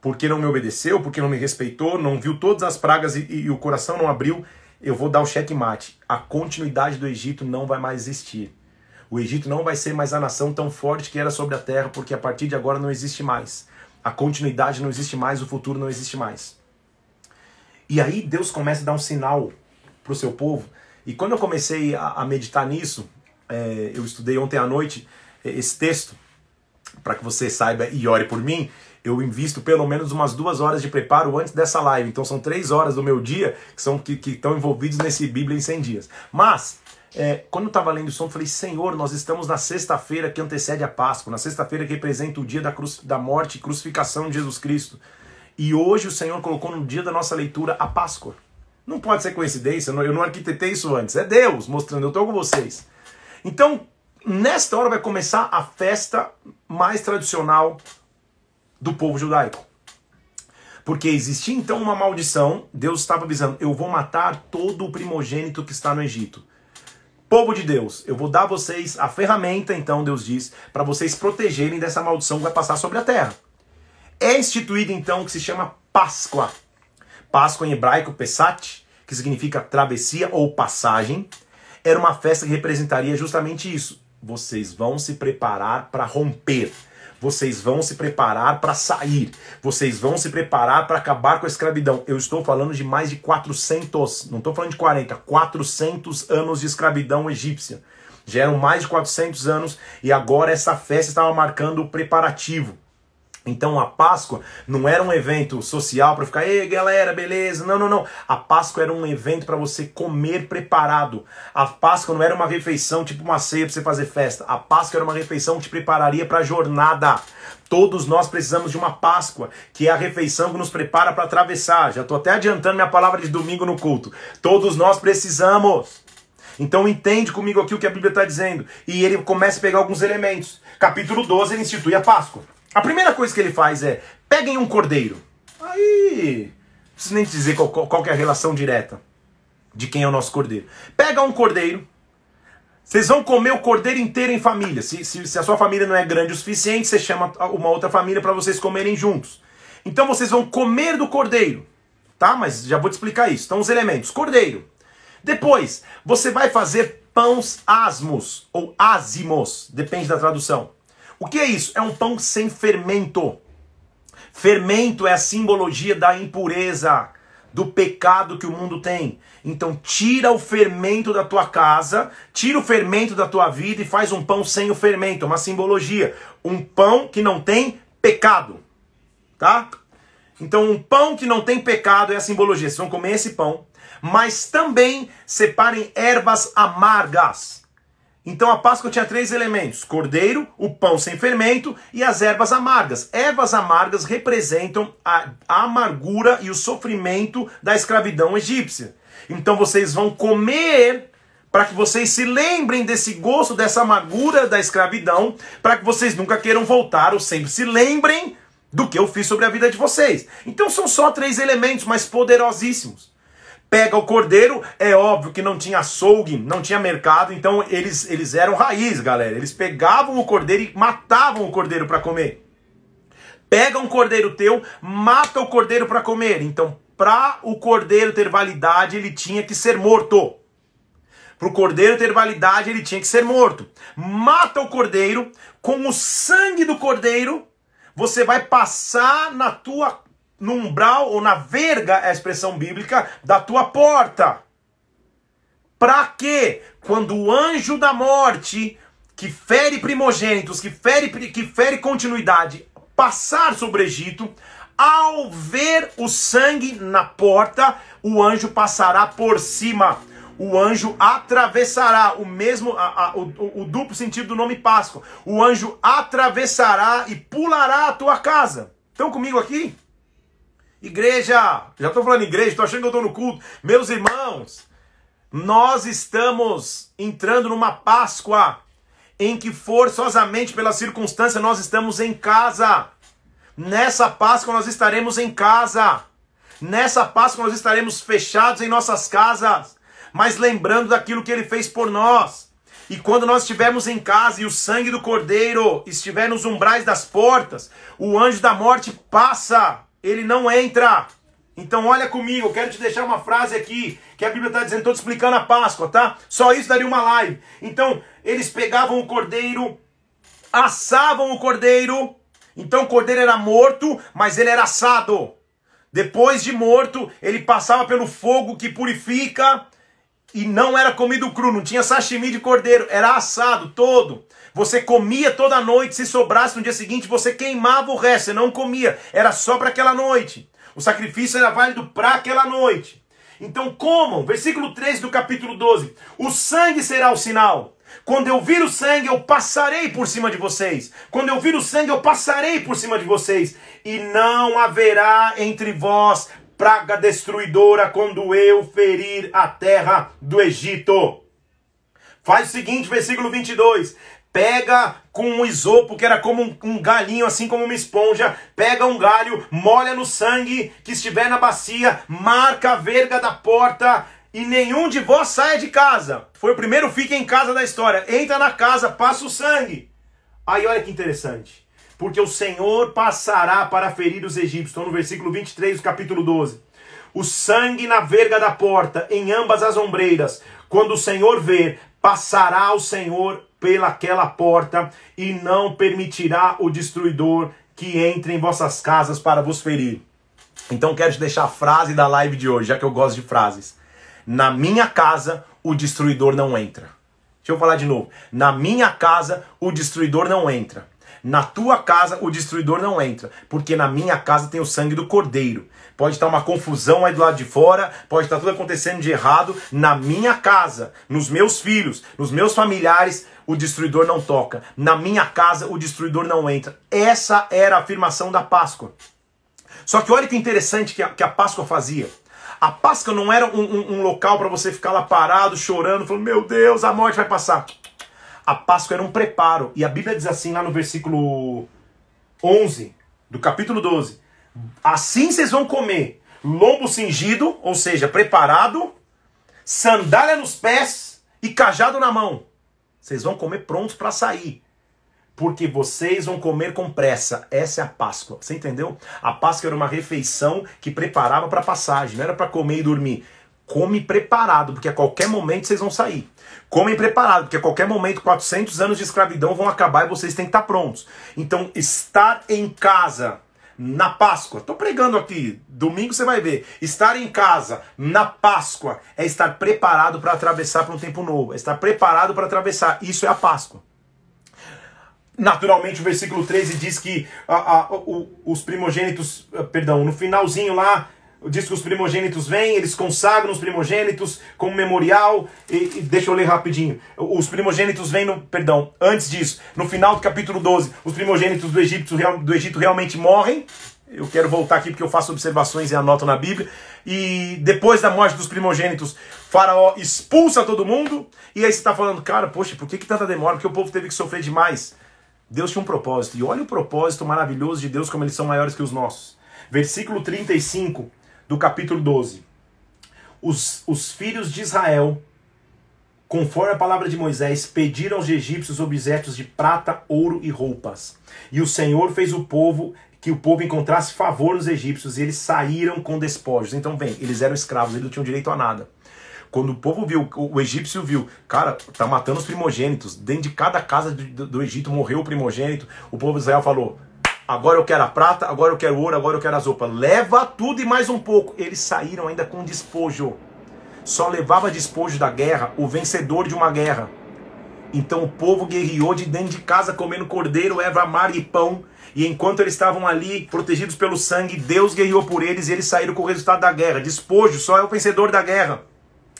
Porque não me obedeceu, porque não me respeitou, não viu todas as pragas e, e o coração não abriu, eu vou dar o checkmate. A continuidade do Egito não vai mais existir. O Egito não vai ser mais a nação tão forte que era sobre a terra, porque a partir de agora não existe mais. A continuidade não existe mais, o futuro não existe mais. E aí Deus começa a dar um sinal para o seu povo. E quando eu comecei a, meditar nisso, é, eu estudei ontem à noite é, esse texto, para que você saiba e ore por mim, eu invisto pelo menos umas duas horas de preparo antes dessa live. Então são três horas do meu dia que são que, que estão envolvidos nesse Bíblia em 100 dias. Mas é, quando eu estava lendo o som, eu falei: Senhor, nós estamos na sexta-feira que antecede a Páscoa, na sexta-feira que representa o dia da, cruz, da morte e crucificação de Jesus Cristo. E hoje o Senhor colocou no dia da nossa leitura a Páscoa. Não pode ser coincidência, eu não arquitetei isso antes. É Deus mostrando, eu estou com vocês. Então, nesta hora vai começar a festa mais tradicional do povo judaico. Porque existia então uma maldição, Deus estava avisando: eu vou matar todo o primogênito que está no Egito. Povo de Deus, eu vou dar a vocês a ferramenta, então Deus diz, para vocês protegerem dessa maldição que vai passar sobre a terra. É instituída então o que se chama Páscoa. Páscoa em hebraico, Pesach, que significa travessia ou passagem, era uma festa que representaria justamente isso. Vocês vão se preparar para romper vocês vão se preparar para sair. Vocês vão se preparar para acabar com a escravidão. Eu estou falando de mais de 400, não estou falando de 40, 400 anos de escravidão egípcia. Já eram mais de 400 anos e agora essa festa estava marcando o preparativo. Então a Páscoa não era um evento social para ficar, ei galera, beleza? Não, não, não. A Páscoa era um evento para você comer preparado. A Páscoa não era uma refeição tipo uma ceia para você fazer festa. A Páscoa era uma refeição que te prepararia para a jornada. Todos nós precisamos de uma Páscoa, que é a refeição que nos prepara para atravessar. Já estou até adiantando minha palavra de domingo no culto. Todos nós precisamos. Então entende comigo aqui o que a Bíblia está dizendo. E ele começa a pegar alguns elementos. Capítulo 12, ele institui a Páscoa. A primeira coisa que ele faz é: peguem um cordeiro. Aí, não preciso nem dizer qual, qual é a relação direta de quem é o nosso cordeiro. Pega um cordeiro. Vocês vão comer o cordeiro inteiro em família. Se, se, se a sua família não é grande o suficiente, você chama uma outra família para vocês comerem juntos. Então vocês vão comer do cordeiro. Tá? Mas já vou te explicar isso. Então, os elementos: cordeiro. Depois, você vai fazer pães asmos ou ázimos, depende da tradução. O que é isso? É um pão sem fermento. Fermento é a simbologia da impureza, do pecado que o mundo tem. Então tira o fermento da tua casa, tira o fermento da tua vida e faz um pão sem o fermento, uma simbologia, um pão que não tem pecado. Tá? Então um pão que não tem pecado é a simbologia. Vocês vão comer esse pão, mas também separem ervas amargas. Então a Páscoa tinha três elementos: cordeiro, o pão sem fermento e as ervas amargas. Ervas amargas representam a amargura e o sofrimento da escravidão egípcia. Então vocês vão comer para que vocês se lembrem desse gosto, dessa amargura da escravidão, para que vocês nunca queiram voltar ou sempre se lembrem do que eu fiz sobre a vida de vocês. Então são só três elementos, mas poderosíssimos pega o cordeiro, é óbvio que não tinha açougue, não tinha mercado, então eles, eles eram raiz, galera. Eles pegavam o cordeiro e matavam o cordeiro para comer. Pega um cordeiro teu, mata o cordeiro para comer. Então, para o cordeiro ter validade, ele tinha que ser morto. Para o cordeiro ter validade, ele tinha que ser morto. Mata o cordeiro, com o sangue do cordeiro, você vai passar na tua no umbral ou na verga, é a expressão bíblica, da tua porta. Para quê? Quando o anjo da morte, que fere primogênitos, que fere, que fere continuidade, passar sobre o Egito, ao ver o sangue na porta, o anjo passará por cima. O anjo atravessará o mesmo, a, a, o, o duplo sentido do nome Páscoa. O anjo atravessará e pulará a tua casa. Estão comigo aqui? Igreja, já estou falando igreja, estou achando que eu estou no culto. Meus irmãos, nós estamos entrando numa Páscoa em que forçosamente pela circunstância nós estamos em casa. Nessa Páscoa nós estaremos em casa. Nessa Páscoa nós estaremos fechados em nossas casas, mas lembrando daquilo que ele fez por nós. E quando nós estivermos em casa e o sangue do cordeiro estiver nos umbrais das portas, o anjo da morte passa ele não entra. Então olha comigo, eu quero te deixar uma frase aqui que a Bíblia está dizendo, estou te explicando a Páscoa, tá? Só isso daria uma live. Então, eles pegavam o cordeiro, assavam o cordeiro. Então o cordeiro era morto, mas ele era assado. Depois de morto, ele passava pelo fogo que purifica e não era comido cru, não tinha sashimi de cordeiro, era assado todo. Você comia toda noite, se sobrasse no dia seguinte, você queimava o resto, você não comia, era só para aquela noite. O sacrifício era válido para aquela noite. Então comam, versículo 3 do capítulo 12: o sangue será o sinal. Quando eu vir o sangue, eu passarei por cima de vocês. Quando eu vir o sangue, eu passarei por cima de vocês. E não haverá entre vós praga destruidora quando eu ferir a terra do Egito. Faz o seguinte, versículo 22. Pega com um isopo, que era como um, um, galinho, assim como uma esponja. Pega um galho, molha no sangue que estiver na bacia, marca a verga da porta e nenhum de vós saia de casa. Foi o primeiro fica em casa da história. Entra na casa, passa o sangue. Aí olha que interessante porque o Senhor passará para ferir os egípcios. Estou no versículo 23 do capítulo 12. O sangue na verga da porta, em ambas as ombreiras. Quando o Senhor ver, passará o Senhor pelaquela porta e não permitirá o destruidor que entre em vossas casas para vos ferir. Então quero te deixar a frase da live de hoje, já que eu gosto de frases. Na minha casa o destruidor não entra. Deixa eu falar de novo. Na minha casa o destruidor não entra. Na tua casa o destruidor não entra, porque na minha casa tem o sangue do cordeiro. Pode estar uma confusão aí do lado de fora, pode estar tudo acontecendo de errado. Na minha casa, nos meus filhos, nos meus familiares, o destruidor não toca. Na minha casa, o destruidor não entra. Essa era a afirmação da Páscoa. Só que olha que interessante que a, que a Páscoa fazia. A Páscoa não era um, um, um local para você ficar lá parado, chorando, falando: Meu Deus, a morte vai passar. A Páscoa era um preparo. E a Bíblia diz assim lá no versículo 11 do capítulo 12: Assim vocês vão comer lombo cingido, ou seja, preparado, sandália nos pés e cajado na mão. Vocês vão comer prontos para sair. Porque vocês vão comer com pressa. Essa é a Páscoa. Você entendeu? A Páscoa era uma refeição que preparava para a passagem, não era para comer e dormir. Come preparado, porque a qualquer momento vocês vão sair. Comem preparado, porque a qualquer momento 400 anos de escravidão vão acabar e vocês têm que estar prontos. Então, estar em casa na Páscoa, estou pregando aqui, domingo você vai ver. Estar em casa na Páscoa é estar preparado para atravessar para um tempo novo, é estar preparado para atravessar. Isso é a Páscoa. Naturalmente, o versículo 13 diz que a, a, o, os primogênitos, perdão, no finalzinho lá, diz que os primogênitos vêm, eles consagram os primogênitos como memorial. E, e, deixa eu ler rapidinho. Os primogênitos vêm no. Perdão, antes disso, no final do capítulo 12, os primogênitos do Egito, do Egito realmente morrem. Eu quero voltar aqui porque eu faço observações e anoto na Bíblia. E depois da morte dos primogênitos, Faraó expulsa todo mundo. E aí você está falando, cara, poxa, por que, que tanta demora? Porque o povo teve que sofrer demais. Deus tinha um propósito. E olha o propósito maravilhoso de Deus, como eles são maiores que os nossos. Versículo 35 do capítulo 12. Os, os filhos de Israel, conforme a palavra de Moisés, pediram aos egípcios objetos de prata, ouro e roupas. E o Senhor fez o povo que o povo encontrasse favor nos egípcios e eles saíram com despojos. Então, vem, eles eram escravos, eles não tinham direito a nada. Quando o povo viu, o egípcio viu, cara, tá matando os primogênitos. Dentro de cada casa do, do Egito morreu o primogênito. O povo de Israel falou: Agora eu quero a prata, agora eu quero ouro, agora eu quero as roupas. Leva tudo e mais um pouco. Eles saíram ainda com despojo. Só levava despojo da guerra o vencedor de uma guerra. Então o povo guerreou de dentro de casa comendo cordeiro, erva amarga e pão. E enquanto eles estavam ali, protegidos pelo sangue, Deus guerreou por eles e eles saíram com o resultado da guerra. Despojo só é o vencedor da guerra.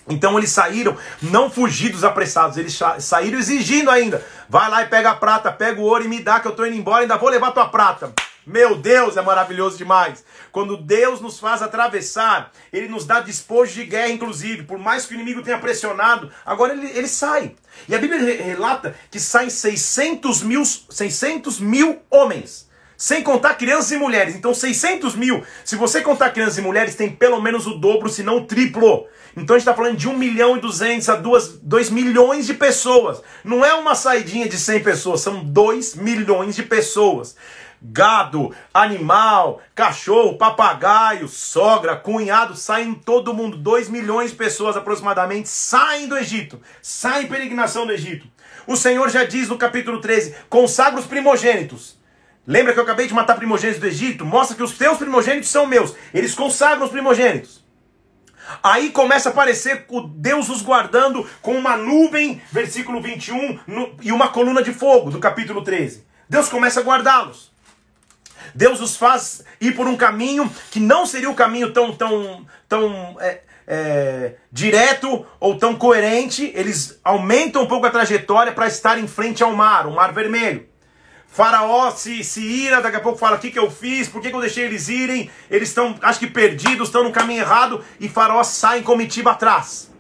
Então eles saíram não fugidos apressados, eles saíram exigindo ainda. Vai lá e pega a prata, pega o ouro e me dá que eu estou indo embora, ainda vou levar tua prata. Meu Deus, é maravilhoso demais. Quando Deus nos faz atravessar, Ele nos dá despojo de guerra, inclusive. Por mais que o inimigo tenha pressionado, agora ele, ele sai. E a Bíblia relata que saem 600 mil, 600 mil homens. Sem contar crianças e mulheres. Então, 600 mil. Se você contar crianças e mulheres, tem pelo menos o dobro, se não o triplo. Então a gente está falando de 1 milhão e 200 a 2, 2 milhões de pessoas. Não é uma saidinha de 100 pessoas, são 2 milhões de pessoas. Gado, animal, cachorro, papagaio, sogra, cunhado, saem todo mundo. 2 milhões de pessoas aproximadamente saem do Egito, saem em peregrinação do Egito. O Senhor já diz no capítulo 13: consagra os primogênitos. Lembra que eu acabei de matar primogênitos do Egito? Mostra que os teus primogênitos são meus. Eles consagram os primogênitos. Aí começa a aparecer o Deus os guardando com uma nuvem, versículo 21, no, e uma coluna de fogo, do capítulo 13. Deus começa a guardá-los. Deus os faz ir por um caminho que não seria o caminho tão, tão, tão é, é, direto ou tão coerente. Eles aumentam um pouco a trajetória para estar em frente ao mar, o mar vermelho. Faraó se, se ira, daqui a pouco fala: O que, que eu fiz? Por que, que eu deixei eles irem? Eles estão, acho que perdidos, estão no caminho errado. E Faraó sai em comitiva atrás.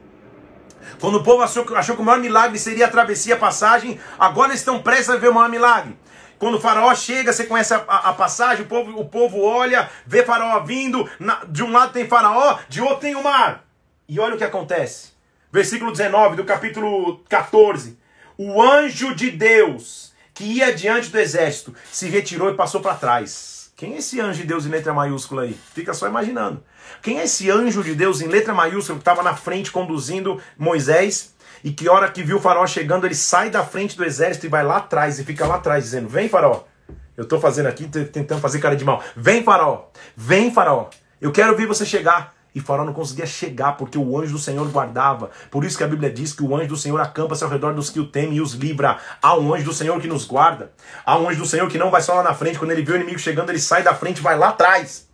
Quando o povo achou, achou que o maior milagre seria a travessia, a passagem, agora eles estão prestes a ver o maior milagre. Quando o faraó chega, você conhece a, a, a, passagem, o povo, o povo olha, vê faraó vindo, na, de um lado tem faraó, de outro tem o mar. E olha o que acontece. Versículo 19 do capítulo 14. O anjo de Deus que ia diante do exército, se retirou e passou para trás. Quem é esse anjo de Deus em letra maiúscula aí? Fica só imaginando. Quem é esse anjo de Deus em letra maiúscula que estava na frente conduzindo Moisés e que hora que viu o faraó chegando, ele sai da frente do exército e vai lá atrás e fica lá atrás dizendo: "Vem, faraó. Eu estou fazendo aqui tentando fazer cara de mal. Vem, faraó. Vem, faraó. Eu quero ver você chegar." E Faraó não conseguia chegar porque o anjo do Senhor guardava. Por isso que a Bíblia diz que o anjo do Senhor acampa-se ao redor dos que o temem e os livra. Há um anjo do Senhor que nos guarda. Há um anjo do Senhor que não vai só lá na frente. Quando ele vê o inimigo chegando, ele sai da frente e vai lá atrás.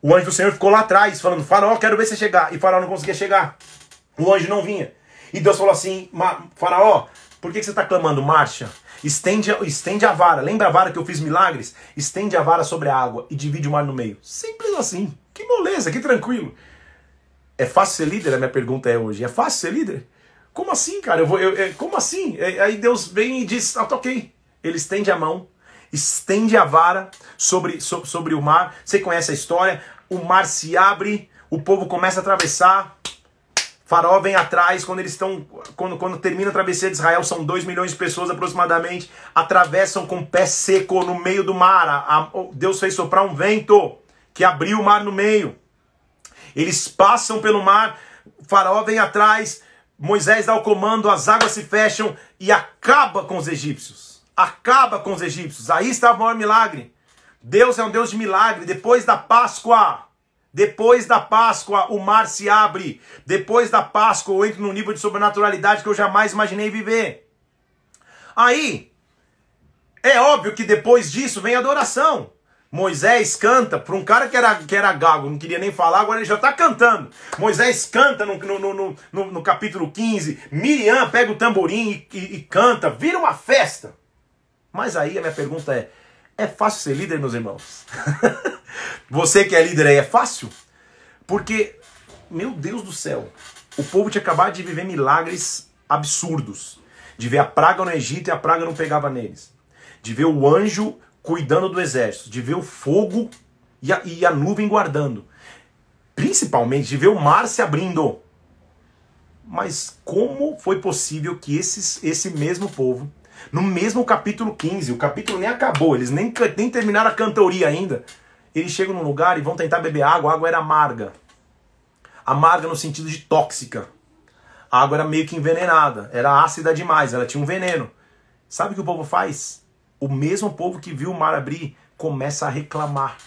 O anjo do Senhor ficou lá atrás, falando: Faraó, quero ver você chegar. E Faraó não conseguia chegar. O anjo não vinha. E Deus falou assim: Faraó, por que você está clamando? Marcha. Estende, estende a vara. Lembra a vara que eu fiz milagres? Estende a vara sobre a água e divide o mar no meio. Simples assim. Que moleza, que tranquilo. É fácil ser líder? A minha pergunta é hoje. É fácil ser líder? Como assim, cara? Eu vou, eu, eu, como assim? Aí Deus vem e diz: Ah, toquei. Ele estende a mão, estende a vara sobre, sobre, sobre o mar. Você conhece a história? O mar se abre, o povo começa a atravessar. Faraó vem atrás, quando eles estão. Quando, quando termina a travessia de Israel, são 2 milhões de pessoas aproximadamente, atravessam com o pé seco no meio do mar. A, a, Deus fez soprar um vento que abriu o mar no meio. Eles passam pelo mar, faraó vem atrás, Moisés dá o comando, as águas se fecham e acaba com os egípcios. Acaba com os egípcios. Aí está o maior milagre. Deus é um Deus de milagre. Depois da Páscoa, depois da Páscoa, o mar se abre. Depois da Páscoa, eu entro num nível de sobrenaturalidade que eu jamais imaginei viver. Aí, é óbvio que depois disso vem a adoração. Moisés canta para um cara que era, que era gago, não queria nem falar, agora ele já está cantando. Moisés canta no, no, no, no, no capítulo 15. Miriam pega o tamborim e, e, e canta, vira uma festa. Mas aí a minha pergunta é: é fácil ser líder, meus irmãos? Você que é líder aí, é fácil? Porque, meu Deus do céu, o povo tinha acabado de viver milagres absurdos. De ver a praga no Egito e a praga não pegava neles. De ver o anjo cuidando do exército, de ver o fogo e a, e a nuvem guardando. Principalmente de ver o mar se abrindo. Mas como foi possível que esses, esse mesmo povo, no mesmo capítulo 15, o capítulo nem acabou, eles nem, nem terminaram a cantoria ainda, eles chegam num lugar e vão tentar beber água, a água era amarga. Amarga no sentido de tóxica. A água era meio que envenenada, era ácida demais, ela tinha um veneno. Sabe o que o povo faz? O mesmo povo que viu o mar abrir começa a reclamar.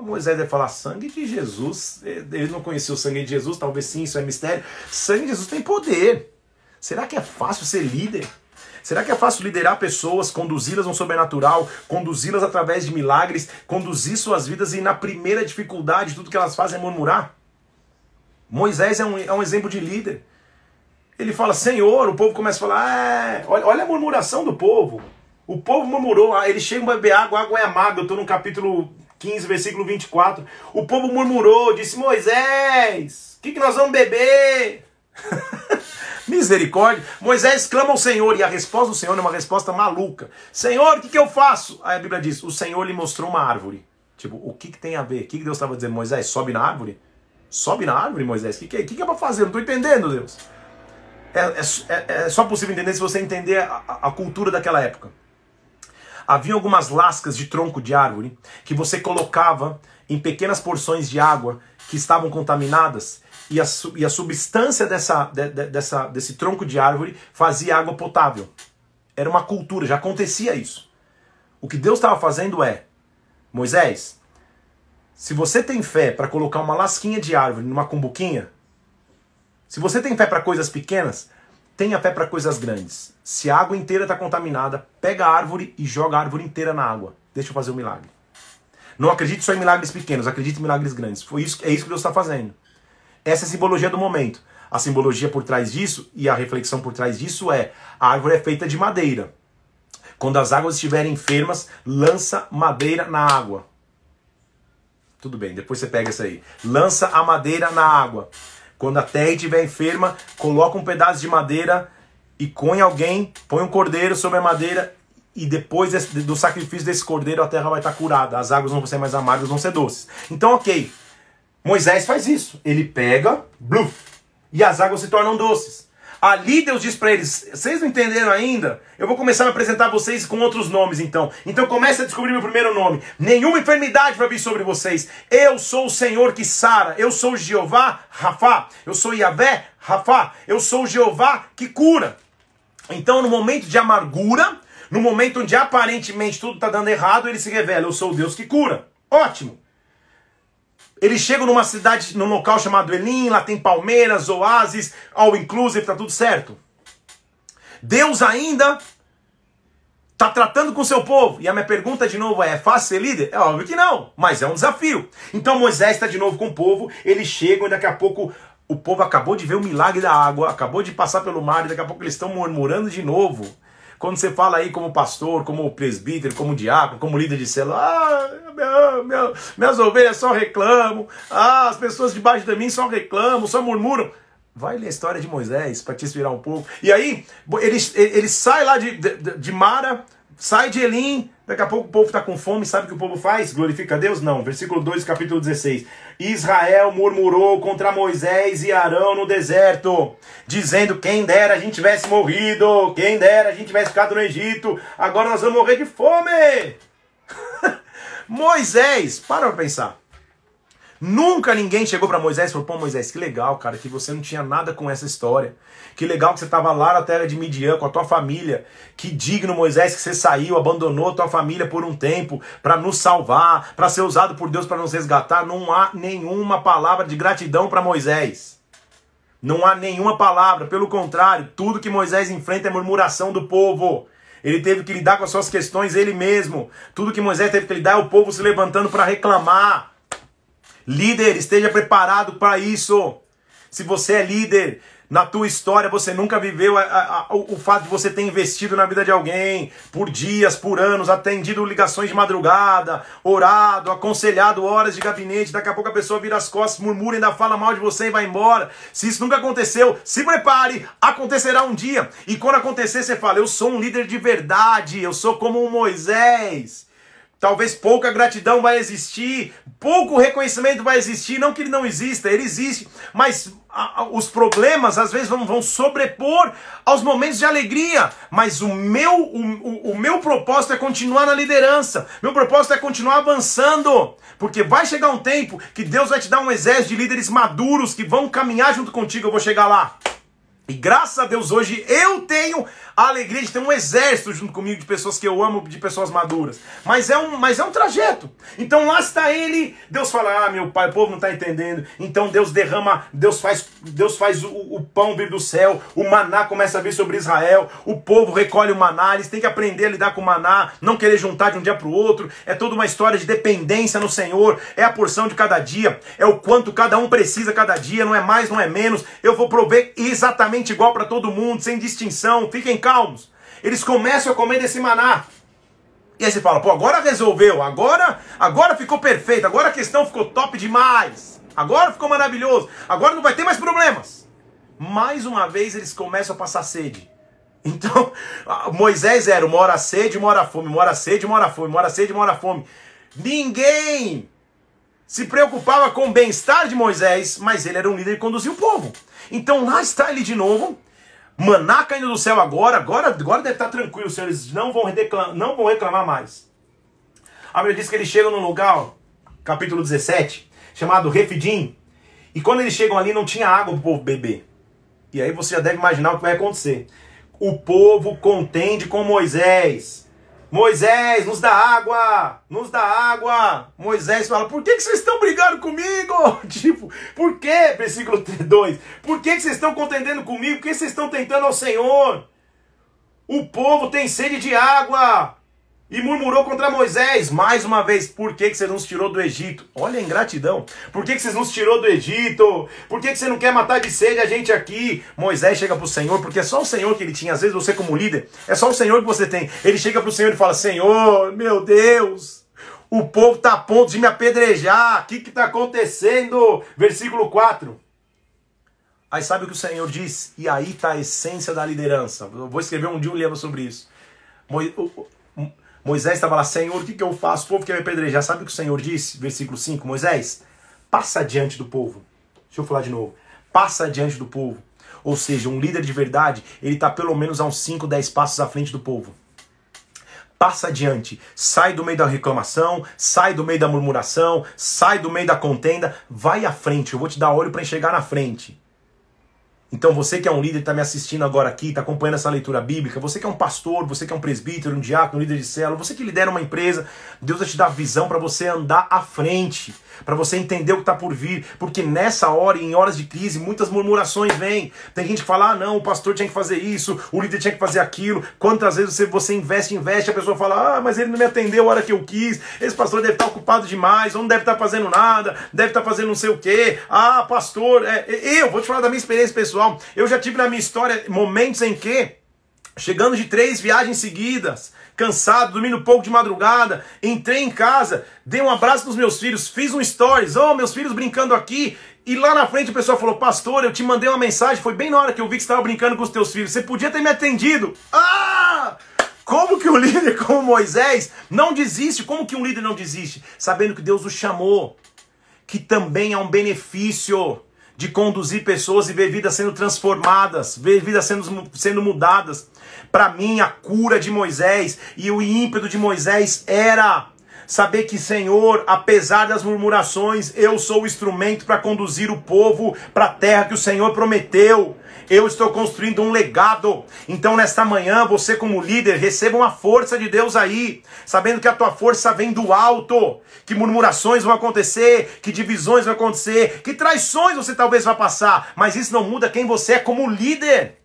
Moisés vai falar: sangue de Jesus. Ele não conhecia o sangue de Jesus, talvez sim, isso é mistério. Sangue de Jesus tem poder. Será que é fácil ser líder? Será que é fácil liderar pessoas, conduzi-las no sobrenatural, conduzi-las através de milagres, conduzir suas vidas e na primeira dificuldade tudo que elas fazem é murmurar? Moisés é um, é um exemplo de líder. Ele fala, Senhor, o povo começa a falar, é, olha, olha a murmuração do povo. O povo murmurou, eles chegam a beber água, a água é amarga. Eu estou no capítulo 15, versículo 24. O povo murmurou, disse: Moisés, o que, que nós vamos beber? Misericórdia. Moisés clama ao Senhor e a resposta do Senhor é uma resposta maluca. Senhor, o que, que eu faço? Aí a Bíblia diz: O Senhor lhe mostrou uma árvore. Tipo, o que, que tem a ver? O que, que Deus estava dizendo? Moisés, sobe na árvore? Sobe na árvore, Moisés? O que, que, é? que, que é para fazer? Não estou entendendo, Deus. É, é, é, é, só possível entender se você entender a, a cultura daquela época havia algumas lascas de tronco de árvore que você colocava em pequenas porções de água que estavam contaminadas e a, e a substância dessa, de, de, dessa, desse tronco de árvore fazia água potável. Era uma cultura, já acontecia isso. O que Deus estava fazendo é: Moisés, Se você tem fé para colocar uma lasquinha de árvore numa cumbuquinha, se você tem fé para coisas pequenas, tenha fé para coisas grandes. Se a água inteira está contaminada, pega a árvore e joga a árvore inteira na água. Deixa eu fazer o um milagre. Não acredite só em milagres pequenos, acredite em milagres grandes. Foi isso, é isso que Deus está fazendo. Essa é a simbologia do momento. A simbologia por trás disso e a reflexão por trás disso é: a árvore é feita de madeira. Quando as águas estiverem enfermas, lança madeira na água. Tudo bem, depois você pega isso aí. Lança a madeira na água. Quando a terra estiver enferma, coloca um pedaço de madeira e põe alguém, põe um cordeiro sobre a madeira e depois do sacrifício desse cordeiro a terra vai estar curada, as águas não vão ser mais amargas, vão ser doces. Então, ok, Moisés faz isso. Ele pega, bluf, e as águas se tornam doces. Ali Deus diz para eles: vocês não entenderam ainda? Eu vou começar a apresentar vocês com outros nomes então. Então comece a descobrir meu primeiro nome. Nenhuma enfermidade vai vir sobre vocês. Eu sou o Senhor que sara. Eu sou Jeová Rafa. Eu sou Yahvé Rafa. Eu sou Jeová que cura. Então no momento de amargura, no momento onde aparentemente tudo está dando errado, ele se revela: eu sou o Deus que cura. Ótimo. Eles chegam numa cidade, num local chamado Elim, lá tem palmeiras, oásis, all inclusive, tá tudo certo. Deus ainda tá tratando com seu povo. E a minha pergunta de novo é: é fácil ser líder? É óbvio que não, mas é um desafio. Então Moisés está de novo com o povo, eles chegam e daqui a pouco o povo acabou de ver o milagre da água, acabou de passar pelo mar e daqui a pouco eles estão murmurando de novo. Quando você fala aí como pastor, como presbítero, como diácono, como líder de célula, ah, meu, meu, minhas ovelhas só reclamam, ah, as pessoas debaixo de mim só reclamam, só murmuram. Vai ler a história de Moisés para te inspirar um pouco. E aí, ele, ele sai lá de, de, de Mara, sai de Elim, daqui a pouco o povo está com fome, sabe o que o povo faz? Glorifica a Deus? Não. Versículo 2, capítulo 16. Israel murmurou contra Moisés e Arão no deserto, dizendo: Quem dera a gente tivesse morrido, quem dera a gente tivesse ficado no Egito, agora nós vamos morrer de fome. Moisés, para pra pensar. Nunca ninguém chegou para Moisés e falou: Pô, Moisés, que legal, cara, que você não tinha nada com essa história. Que legal que você estava lá na terra de Midian com a tua família. Que digno, Moisés, que você saiu, abandonou a tua família por um tempo para nos salvar, para ser usado por Deus para nos resgatar. Não há nenhuma palavra de gratidão para Moisés. Não há nenhuma palavra, pelo contrário, tudo que Moisés enfrenta é murmuração do povo. Ele teve que lidar com as suas questões ele mesmo. Tudo que Moisés teve que lidar é o povo se levantando para reclamar. Líder, esteja preparado para isso. Se você é líder, na tua história você nunca viveu a, a, a, o fato de você ter investido na vida de alguém por dias, por anos, atendido ligações de madrugada, orado, aconselhado horas de gabinete, daqui a pouco a pessoa vira as costas, murmura, ainda fala mal de você e vai embora. Se isso nunca aconteceu, se prepare, acontecerá um dia. E quando acontecer, você fala: Eu sou um líder de verdade, eu sou como um Moisés. Talvez pouca gratidão vai existir, pouco reconhecimento vai existir, não que ele não exista, ele existe, mas os problemas às vezes vão, vão, sobrepor aos momentos de alegria. Mas o meu, o, o meu propósito é continuar na liderança, meu propósito é continuar avançando, porque vai chegar um tempo que Deus vai te dar um exército de líderes maduros que vão caminhar junto contigo, eu vou chegar lá. E graças a Deus hoje eu tenho a alegria de ter um exército junto comigo de pessoas que eu amo, de pessoas maduras. Mas é um, mas é um trajeto. Então lá está ele. Deus fala: "Ah, meu pai, o povo não está entendendo". Então Deus derrama, Deus faz, Deus faz o, o, pão vir do céu, o maná começa a vir sobre Israel, o povo recolhe o maná, eles têm que aprender a lidar com o maná, não querer juntar de um dia para o outro. É toda uma história de dependência no Senhor, é a porção de cada dia, é o quanto cada um precisa cada dia, não é mais, não é menos. Eu vou prover exatamente igual para todo mundo, sem distinção. Fiquem calmos. Eles começam a comer desse maná. E aí você fala, pô, agora resolveu, agora, agora ficou perfeito, agora a questão ficou top demais. Agora ficou maravilhoso. Agora não vai ter mais problemas. Mais uma vez eles começam a passar sede. Então, Moisés era uma hora sede, uma hora fome, uma hora sede, uma hora fome, uma hora sede, uma hora fome. Ninguém se preocupava com o bem-estar de Moisés, mas ele era um líder que conduzia o povo. Então lá está ele de novo, Maná caindo do céu agora, agora, agora deve estar tranquilo, senhores, não vão, reclamar, não vão reclamar mais. A Bíblia diz que eles chegam num lugar, capítulo 17, chamado Refidim, e quando eles chegam ali não tinha água para o povo beber. E aí você já deve imaginar o que vai acontecer. O povo contende com Moisés. Moisés, nos dá água, nos dá água. Moisés fala, por que, que vocês estão brigando comigo? Tipo, por que? Versículo 2. Por que, que vocês estão contendendo comigo? Por que vocês estão tentando ao Senhor? O povo tem sede de água e murmurou contra Moisés. Mais uma vez, por que, que você nos tirou do Egito? Olha a ingratidão. Por que, que você nos tirou do Egito? Por que, que você não quer matar de sede a gente aqui? Moisés chega para o Senhor, porque é só o Senhor que ele tinha. Às vezes você, como líder, é só o Senhor que você tem. Ele chega para o Senhor e fala: Senhor, meu Deus, o povo está a ponto de me apedrejar. O que está acontecendo? Versículo 4. Aí sabe o que o Senhor diz? E aí está a essência da liderança. Eu vou escrever um dia um livro sobre isso. Moisés estava lá, Senhor, o que, que eu faço? O povo quer me apedrejar. Sabe o que o Senhor disse? Versículo 5, Moisés, passa diante do povo. Deixa eu falar de novo. Passa diante do povo. Ou seja, um líder de verdade, ele está pelo menos a uns 5, 10 passos à frente do povo. Passa adiante, sai do meio da reclamação, sai do meio da murmuração, sai do meio da contenda, vai à frente. Eu vou te dar olho para enxergar na frente. Então você que é um líder, está me assistindo agora aqui, está acompanhando essa leitura bíblica, você que é um pastor, você que é um presbítero, um diácono, um líder de célula, você que lidera uma empresa, Deus vai te dar visão para você andar à frente, para você entender o que está por vir, porque nessa hora, em horas de crise, muitas murmurações vêm. Tem gente que fala, ah não, o pastor tinha que fazer isso, o líder tinha que fazer aquilo. Quantas vezes você, você investe, investe, a pessoa fala, ah, mas ele não me atendeu a hora que eu quis, esse pastor deve estar ocupado demais, ou não deve estar fazendo nada, deve estar fazendo não sei o quê. Ah, pastor, é, eu vou te falar da minha experiência pessoal. Eu já tive na minha história momentos em que, chegando de três viagens seguidas, cansado, dormindo pouco de madrugada, entrei em casa, dei um abraço nos meus filhos, fiz um stories, oh, meus filhos brincando aqui, e lá na frente o pessoal falou, pastor, eu te mandei uma mensagem, foi bem na hora que eu vi que você estava brincando com os teus filhos, você podia ter me atendido. Ah! Como que um líder como Moisés não desiste? Como que um líder não desiste? Sabendo que Deus o chamou, que também é um benefício de conduzir pessoas e ver vidas sendo transformadas, ver vidas sendo, sendo mudadas. Para mim, a cura de Moisés e o ímpeto de Moisés era saber que, Senhor, apesar das murmurações, eu sou o instrumento para conduzir o povo para a terra que o Senhor prometeu. Eu estou construindo um legado. Então, nesta manhã, você, como líder, receba uma força de Deus aí, sabendo que a tua força vem do alto, que murmurações vão acontecer, que divisões vão acontecer, que traições você talvez vá passar, mas isso não muda quem você é como líder.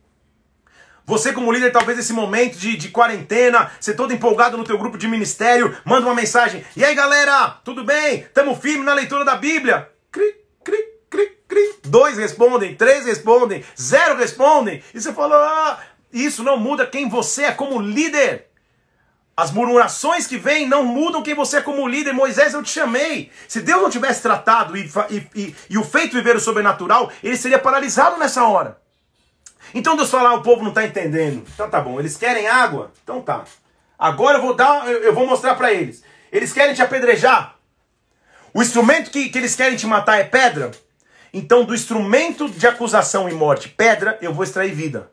Você como líder, talvez nesse momento de, de quarentena, você todo empolgado no teu grupo de ministério, manda uma mensagem. E aí galera, tudo bem? Tamo firme na leitura da Bíblia? Cri, cri, cri, cri. Dois respondem, três respondem, zero respondem. E você falou, ah, isso não muda quem você é como líder. As murmurações que vêm não mudam quem você é como líder. Moisés, eu te chamei. Se Deus não tivesse tratado e, e, e, e o feito viver o sobrenatural, ele seria paralisado nessa hora. Então Deus fala, ah, o povo não está entendendo. Então tá bom, eles querem água? Então tá. Agora eu vou dar, eu vou mostrar para eles. Eles querem te apedrejar. O instrumento que, que eles querem te matar é pedra. Então, do instrumento de acusação e morte, pedra, eu vou extrair vida.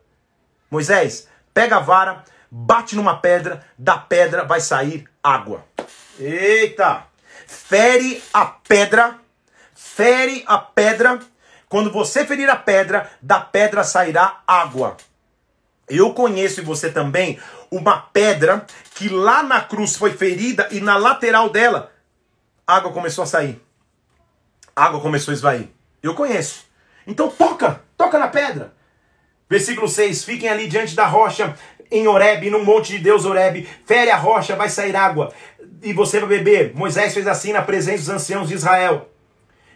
Moisés, pega a vara, bate numa pedra, da pedra vai sair água. Eita! Fere a pedra, fere a pedra quando você ferir a pedra, da pedra sairá água. Eu conheço e você também uma pedra que lá na cruz foi ferida e na lateral dela água começou a sair. água começou a esvair. Eu conheço. Então toca, toca na pedra. Versículo 6: Fiquem ali diante da rocha em Oreb, no monte de Deus Oreb, fere a rocha, vai sair água e você vai beber. Moisés fez assim na presença dos anciãos de Israel.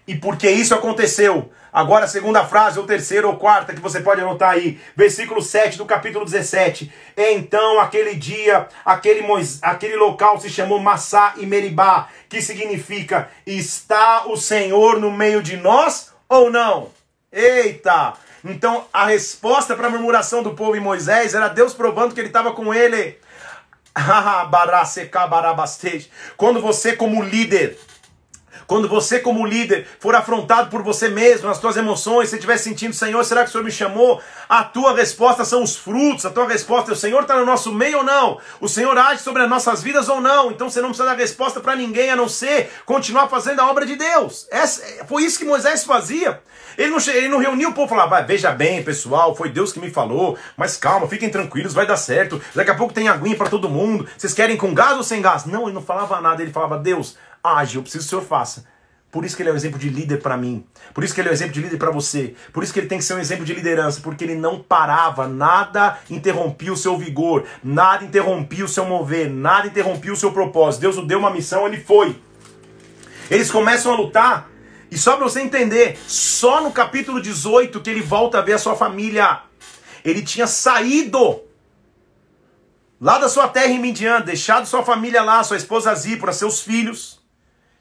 E porque isso aconteceu, agora a segunda frase, ou terceira ou quarta, que você pode anotar aí, versículo 7 do capítulo 17. Então, aquele dia, aquele, Mois... aquele local se chamou Massá e Meribá, que significa: está o Senhor no meio de nós ou não? Eita! Então, a resposta para a murmuração do povo em Moisés era Deus provando que ele estava com ele. Quando você, como líder, Quando você, como líder, for afrontado por você mesmo, nas suas emoções, você estiver sentindo, Senhor, será que o Senhor me chamou? A tua resposta são os frutos, a tua resposta é o Senhor está no nosso meio ou não? O Senhor age sobre as nossas vidas ou não? Então você não precisa dar resposta para ninguém a não ser continuar fazendo a obra de Deus. Essa, foi isso que Moisés fazia. Ele não, ele não reuniu o povo e falava, veja bem, pessoal, foi Deus que me falou, mas calma, fiquem tranquilos, vai dar certo. Daqui a pouco tem aguinha para todo mundo. Vocês querem com gás ou sem gás? Não, ele não falava nada, ele falava, Deus, age, eu preciso que o Senhor faça. Por isso que ele é um exemplo de líder para mim. Por isso que ele é um exemplo de líder para você. Por isso que ele tem que ser um exemplo de liderança, porque ele não parava, nada interrompia o seu vigor, nada interrompia o seu mover, nada interrompia o seu propósito. Deus o deu uma missão, ele foi. Eles começam a lutar, e só para você entender, só no capítulo 18 que ele volta a ver a sua família. Ele tinha saído lá da sua terra em Midian, deixado sua família lá, sua esposa Zípora, seus filhos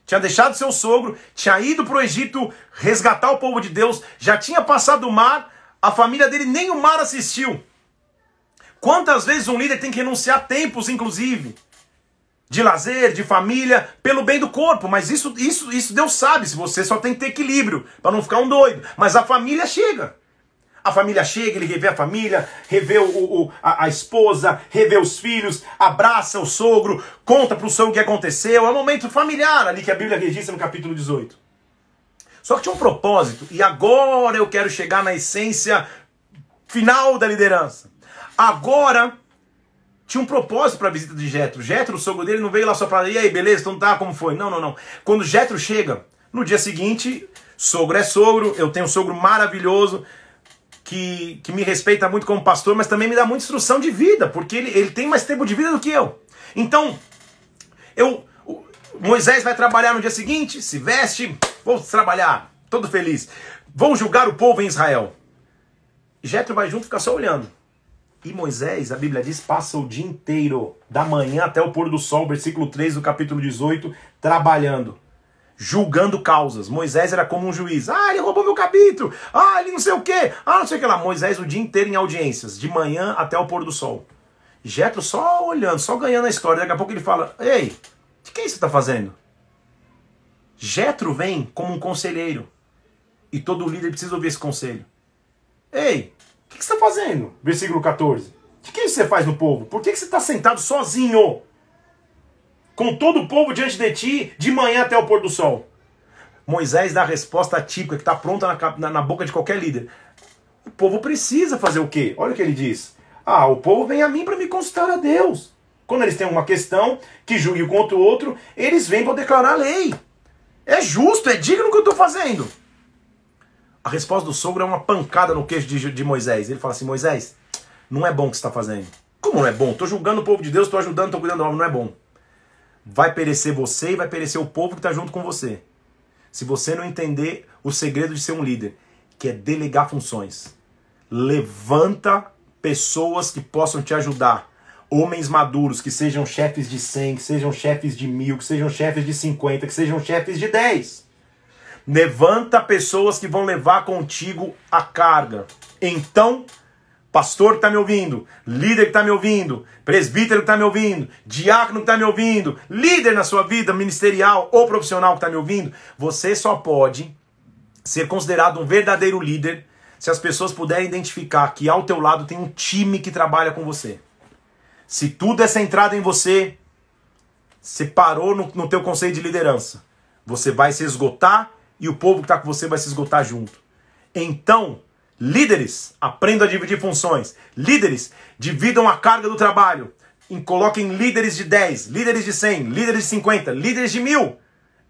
tinha deixado seu sogro, tinha ido para o Egito resgatar o povo de Deus, já tinha passado o mar, a família dele nem o mar assistiu. Quantas vezes um líder tem que renunciar tempos, inclusive, de lazer, de família, pelo bem do corpo? Mas isso, isso, isso Deus sabe. Se você só tem que ter equilíbrio para não ficar um doido. Mas a família chega. A família chega, ele revê a família, revê o, o a, a, esposa, revê os filhos, abraça o sogro, conta para o sogro o que aconteceu. É um momento familiar ali que a Bíblia registra no capítulo 18. Só que tinha um propósito, e agora eu quero chegar na essência final da liderança. Agora tinha um propósito para a visita de Jetro. Jetro, o sogro dele, não veio lá só para e aí, beleza, então tá, como foi? Não, não, não. Quando Jetro chega, no dia seguinte, sogro é sogro, eu tenho um sogro maravilhoso, que, que me respeita muito como pastor, mas também me dá muita instrução de vida, porque ele, ele tem mais tempo de vida do que eu. Então, eu Moisés vai trabalhar no dia seguinte, se veste, vou trabalhar, todo feliz. Vão julgar o povo em Israel. Jetro vai junto ficar só olhando. E Moisés, a Bíblia diz, passa o dia inteiro, da manhã até o pôr do sol, versículo 3 do capítulo 18, trabalhando julgando causas. Moisés era como um juiz. Ah, ele roubou meu capítulo. Ah, ele não sei o quê. Ah, não sei o que lá. Moisés o dia inteiro em audiências, de manhã até o pôr do sol. Jetro só olhando, só ganhando a história. Daqui a pouco ele fala: Ei, o que você está fazendo? Jetro vem como um conselheiro. E todo líder precisa ouvir esse conselho. Ei, o que, que você está fazendo? Versículo 14. O que, é isso que você faz no povo? Por que, que você está sentado sozinho? Com todo o povo diante de ti, de manhã até o pôr do sol. Moisés dá a resposta típica que está pronta na, na, na, boca de qualquer líder. O povo precisa fazer o quê? Olha o que ele diz. Ah, o povo vem a mim para me consultar a Deus. Quando eles têm uma questão que julgue contra o outro, eles vêm para declarar a lei. É justo, é digno o que eu estou fazendo. A resposta do sogro é uma pancada no queixo de, de Moisés. Ele fala assim: Moisés, não é bom o que você está fazendo. Como não é bom? Estou julgando o povo de Deus, estou ajudando, estou cuidando da obra, não é bom vai perecer você e vai perecer o povo que está junto com você. Se você não entender o segredo de ser um líder, que é delegar funções. Levanta pessoas que possam te ajudar. Homens maduros, que sejam chefes de 100, que sejam chefes de mil, que sejam chefes de 50, que sejam chefes de 10. Levanta pessoas que vão levar contigo a carga. Então, pastor que está me ouvindo, líder que está me ouvindo, presbítero que está me ouvindo, diácono que está me ouvindo, líder na sua vida ministerial ou profissional que está me ouvindo, você só pode ser considerado um verdadeiro líder se as pessoas puderem identificar que ao teu lado tem um time que trabalha com você. Se tudo é centrado em você, você parou no, no teu conceito de liderança. Você vai se esgotar e o povo que está com você vai se esgotar junto. Então, Líderes, aprendam a dividir funções. Líderes, dividam a carga do trabalho. Coloquem líderes de 10, líderes de 100, líderes de 50, líderes de mil.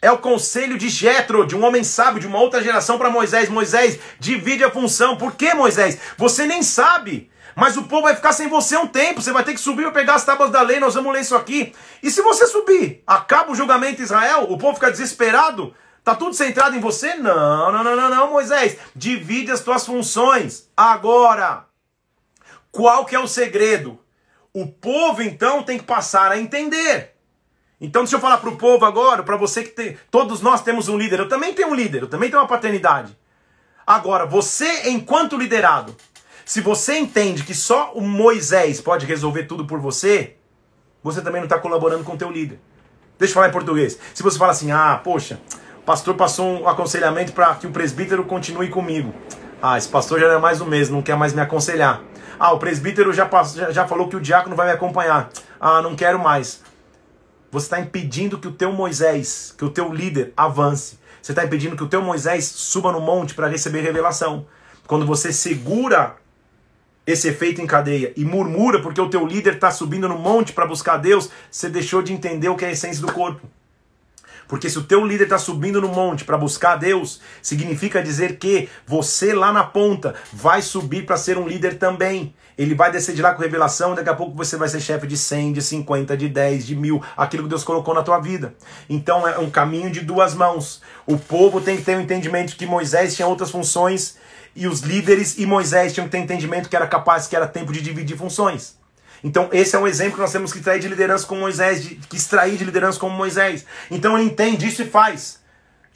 É o conselho de Jetro, de um homem sábio, de uma outra geração para Moisés. Moisés, divide a função. Por que, Moisés? Você nem sabe. Mas o povo vai ficar sem você um tempo. Você vai ter que subir para pegar as tábuas da lei. Nós vamos ler isso aqui. E se você subir, acaba o julgamento em Israel, o povo fica desesperado. Tá tudo centrado em você? Não, não, não, não, não, Moisés. Divide as tuas funções. Agora, qual que é o segredo? O povo então tem que passar a entender. Então deixa eu falar para o povo agora, para você que tem, todos nós temos um líder. Eu também tenho um líder, eu também tenho uma paternidade. Agora, você enquanto liderado, se você entende que só o Moisés pode resolver tudo por você, você também não está colaborando com o teu líder. Deixa eu falar em português. Se você fala assim, ah, poxa, pastor passou um aconselhamento para que o presbítero continue comigo. Ah, esse pastor já é mais o mesmo, não quer mais me aconselhar. Ah, o presbítero já, já, já falou que o diácono vai me acompanhar. Ah, não quero mais. Você está impedindo que o teu Moisés, que o teu líder avance. Você está impedindo que o teu Moisés suba no monte para receber revelação. Quando você segura esse efeito em cadeia e murmura porque o teu líder está subindo no monte para buscar Deus, você deixou de entender o que é a essência do corpo. Porque se o teu líder está subindo no monte para buscar Deus, significa dizer que você lá na ponta vai subir para ser um líder também. Ele vai descer de lá com revelação daqui a pouco você vai ser chefe de 100, de 50, de 10, de mil, aquilo que Deus colocou na tua vida. Então é um caminho de duas mãos. O povo tem que ter o um entendimento que Moisés tinha outras funções e os líderes e Moisés tinham que ter entendimento que era capaz, que era tempo de dividir funções. Então, esse é um exemplo que nós temos que extrair de liderança como Moisés, de, que extrair de liderança como Moisés. Então, ele entende isso e faz.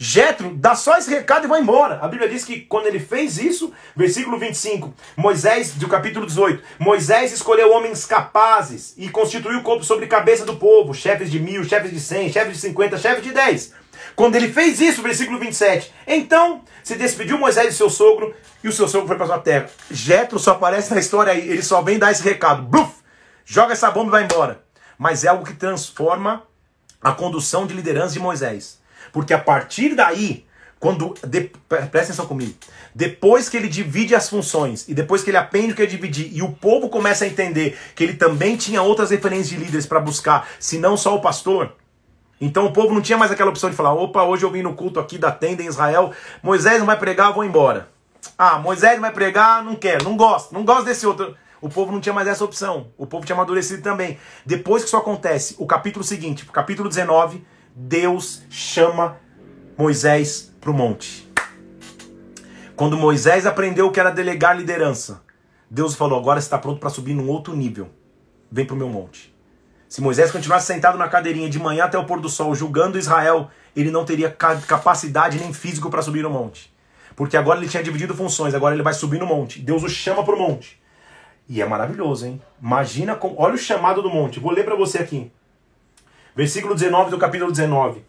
Jetro dá só esse recado e vai embora. A Bíblia diz que quando ele fez isso, versículo 25, Moisés, do capítulo 18, Moisés escolheu homens capazes e constituiu o corpo sobre a cabeça do povo, chefes de mil, chefes de cem, chefes de cinquenta, chefes de dez. Quando ele fez isso, versículo 27, então se despediu Moisés de seu sogro e o seu sogro foi para sua terra. Jetro só aparece na história aí, ele só vem dar esse recado. Bluf! Joga essa bomba e vai embora. Mas é algo que transforma a condução de liderança de Moisés. Porque a partir daí, quando. De, presta atenção comigo. Depois que ele divide as funções e depois que ele aprende o que é dividir e o povo começa a entender que ele também tinha outras referências de líderes para buscar, se não só o pastor. Então o povo não tinha mais aquela opção de falar: opa, hoje eu vim no culto aqui da tenda em Israel, Moisés não vai pregar, eu vou embora. Ah, Moisés vai pregar, não quero, não gosto, não gosto desse outro. O povo não tinha mais essa opção. O povo tinha amadurecido também. Depois que isso acontece, o capítulo seguinte, capítulo 19, Deus chama Moisés para o monte. Quando Moisés aprendeu o que era delegar liderança, Deus falou: agora você está pronto para subir num outro nível. Vem para o meu monte. Se Moisés continuasse sentado na cadeirinha de manhã até o pôr do sol, julgando Israel, ele não teria capacidade nem físico para subir no monte. Porque agora ele tinha dividido funções, agora ele vai subir no monte. Deus o chama para o monte. E é maravilhoso, hein? Imagina, olha o chamado do monte. Vou ler para você aqui. Versículo 19 do capítulo 19.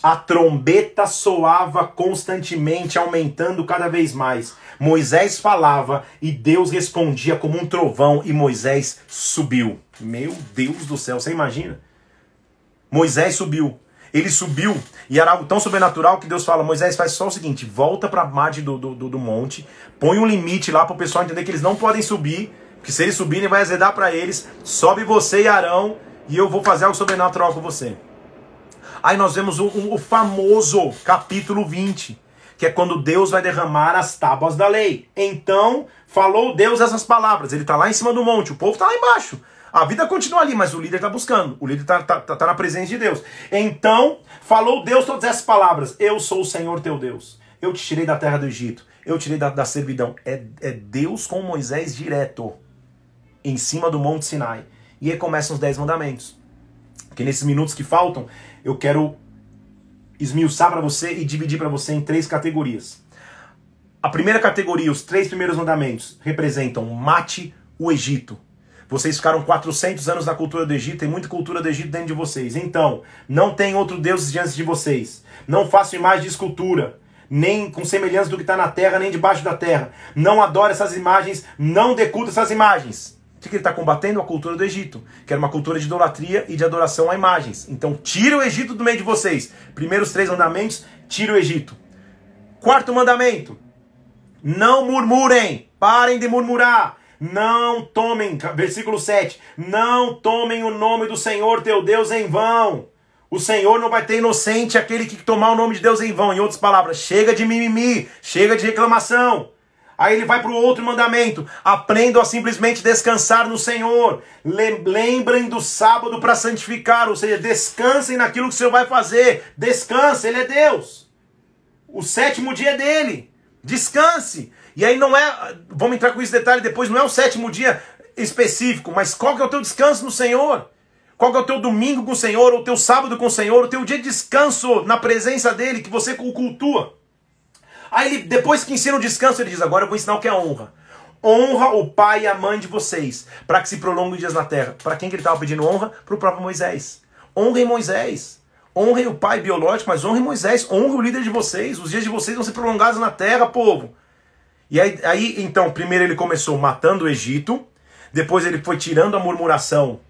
A trombeta soava constantemente, aumentando cada vez mais. Moisés falava e Deus respondia como um trovão e Moisés subiu. Meu Deus do céu, você imagina? Moisés subiu. Ele subiu e era algo tão sobrenatural que Deus fala: Moisés, faz só o seguinte: volta para a margem do, do, do, monte, põe um limite lá para o pessoal entender que eles não podem subir, porque se eles subirem vai azedar para eles. Sobe você e Arão e eu vou fazer algo sobrenatural com você. Aí nós vemos o, o, famoso capítulo 20, que é quando Deus vai derramar as tábuas da lei. Então, falou Deus essas palavras. Ele está lá em cima do monte, o povo está lá embaixo. A vida continua ali, mas o líder está buscando. O líder está tá, tá, tá na presença de Deus. Então, falou Deus todas essas palavras. Eu sou o Senhor teu Deus. Eu te tirei da terra do Egito. Eu tirei da, da servidão. É, é Deus com Moisés direto. Em cima do Monte Sinai. E aí começam os dez mandamentos. Que nesses minutos que faltam, eu quero esmiuçar para você e dividir para você em três categorias. A primeira categoria, os três primeiros mandamentos, representam mate o Egito. Vocês ficaram 400 anos na cultura do Egito, tem muita cultura do Egito dentro de vocês. Então, não tem outro Deus diante de vocês. Não façam imagem de escultura, nem com semelhança do que está na terra, nem debaixo da terra. Não adore essas imagens, não deculte essas imagens. O que ele está combatendo? A cultura do Egito, que era uma cultura de idolatria e de adoração a imagens. Então, tira o Egito do meio de vocês. Primeiros três mandamentos, tira o Egito. Quarto mandamento, não murmurem, parem de murmurar. Não tomem, versículo 7, não tomem o nome do Senhor teu Deus em vão. O Senhor não vai ter inocente aquele que tomar o nome de Deus em vão. Em outras palavras, chega de mimimi, chega de reclamação. Aí ele vai para o outro mandamento: aprendam a simplesmente descansar no Senhor. Lembrem do sábado para santificar, ou seja, descansem naquilo que o Senhor vai fazer. Descanse, Ele é Deus. O sétimo dia é dele. Descanse. E aí não é, vamos entrar com esse detalhe depois, não é o sétimo dia específico, mas qual que é o teu descanso no Senhor? Qual que é o teu domingo com o Senhor, o teu sábado com o Senhor, o teu dia de descanso na presença dele que você cultua? Aí ele, depois que ensina o descanso, ele diz: Agora eu vou ensinar o que é honra. Honra o pai e a mãe de vocês, para que se prolonguem dias na terra. Para quem que ele estava pedindo honra? Para o próprio Moisés. Honra em Moisés. Honrem o pai biológico, mas honrem Moisés, honrem o líder de vocês. Os dias de vocês vão ser prolongados na terra, povo. E aí, aí, então, primeiro ele começou matando o Egito, depois ele foi tirando a murmuração,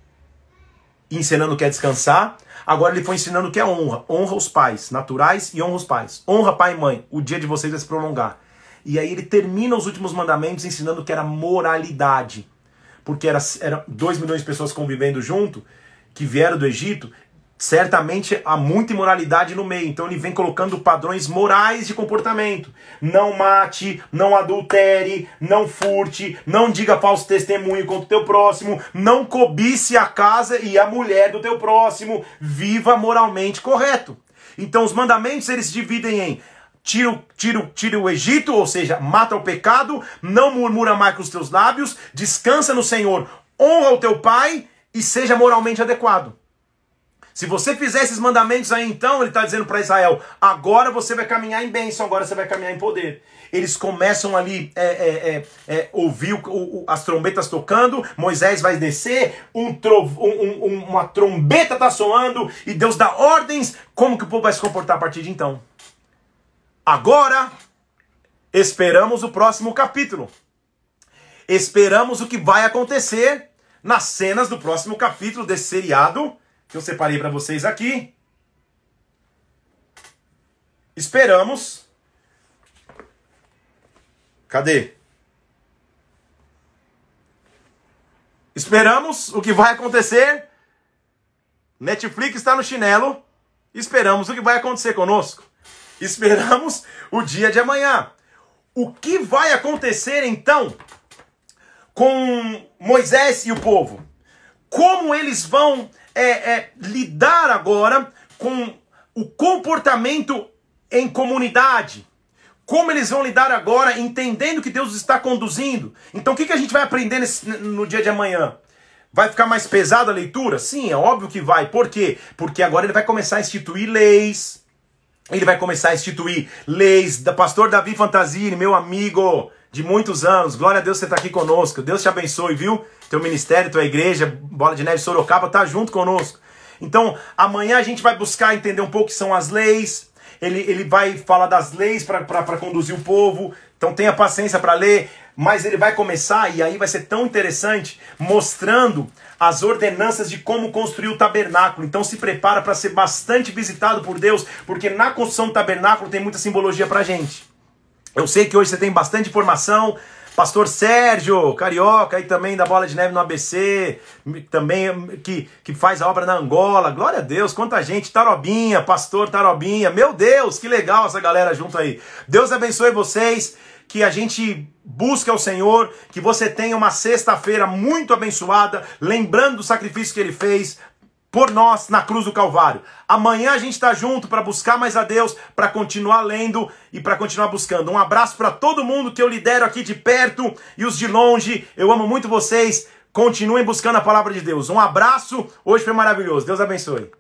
ensinando que é descansar. Agora ele foi ensinando que é honra. Honra os pais naturais e honra os pais. Honra pai e mãe. O dia de vocês vai se prolongar. E aí ele termina os últimos mandamentos ensinando que era moralidade. Porque era, era 2 milhões de pessoas convivendo junto, que vieram do Egito, certamente há muita imoralidade no meio. Então ele vem colocando padrões morais de comportamento. Não mate, não adultere, não furte, não diga falso testemunho contra o teu próximo, não cobice a casa e a mulher do teu próximo, viva moralmente correto. Então os mandamentos eles se dividem em tira, tira, tira o Egito, ou seja, mata o pecado, não murmura mais com os teus lábios, descansa no Senhor, honra o teu pai e seja moralmente adequado. Se você fizer esses mandamentos aí, então, ele está dizendo para Israel: agora você vai caminhar em bênção, agora você vai caminhar em poder. Eles começam ali é, é, é, é ouvir o, o, as trombetas tocando, Moisés vai descer, um um, um, uma trombeta está soando e Deus dá ordens. Como que o povo vai se comportar a partir de então? Agora, esperamos o próximo capítulo. Esperamos o que vai acontecer nas cenas do próximo capítulo desse seriado que eu separei para vocês aqui. Esperamos. Cadê? Esperamos o que vai acontecer. Netflix está no chinelo. Esperamos o que vai acontecer conosco. Esperamos o dia de amanhã. O que vai acontecer então com Moisés e o povo? Como eles vão é, é, lidar agora com o comportamento em comunidade. Como eles vão lidar agora entendendo que Deus está conduzindo. Então o que, que a gente vai aprender nesse, no dia de amanhã? Vai ficar mais pesada a leitura? Sim, é óbvio que vai. Por quê? Porque agora ele vai começar a instituir leis. Ele vai começar a instituir leis pastor Davi Fantasini, meu amigo de muitos anos. Glória a Deus você está aqui conosco. Deus te abençoe, viu? Teu ministério, tua igreja, Bola de Neve Sorocaba, tá junto conosco. Então, amanhã a gente vai buscar entender um pouco o que são as leis. Ele, ele vai falar das leis para conduzir o povo. Então, tenha paciência para ler. Mas ele vai começar, e aí vai ser tão interessante, mostrando as ordenanças de como construir o tabernáculo. Então, se prepara para ser bastante visitado por Deus, porque na construção do tabernáculo tem muita simbologia para gente. Eu sei que hoje você tem bastante informação. Pastor Sérgio, carioca, e também da Bola de Neve no ABC, também que, que faz a obra na Angola. Glória a Deus, quanta gente. Tarobinha, pastor Tarobinha. Meu Deus, que legal essa galera junto aí. Deus abençoe vocês que a gente busque ao Senhor, que você tenha uma sexta-feira muito abençoada, lembrando do sacrifício que ele fez, por nós na cruz do Calvário. Amanhã a gente está junto para buscar mais a Deus, para continuar lendo e para continuar buscando. Um abraço para todo mundo que eu lidero aqui de perto e os de longe. Eu amo muito vocês. Continuem buscando a palavra de Deus. Um abraço. Hoje foi maravilhoso. Deus abençoe.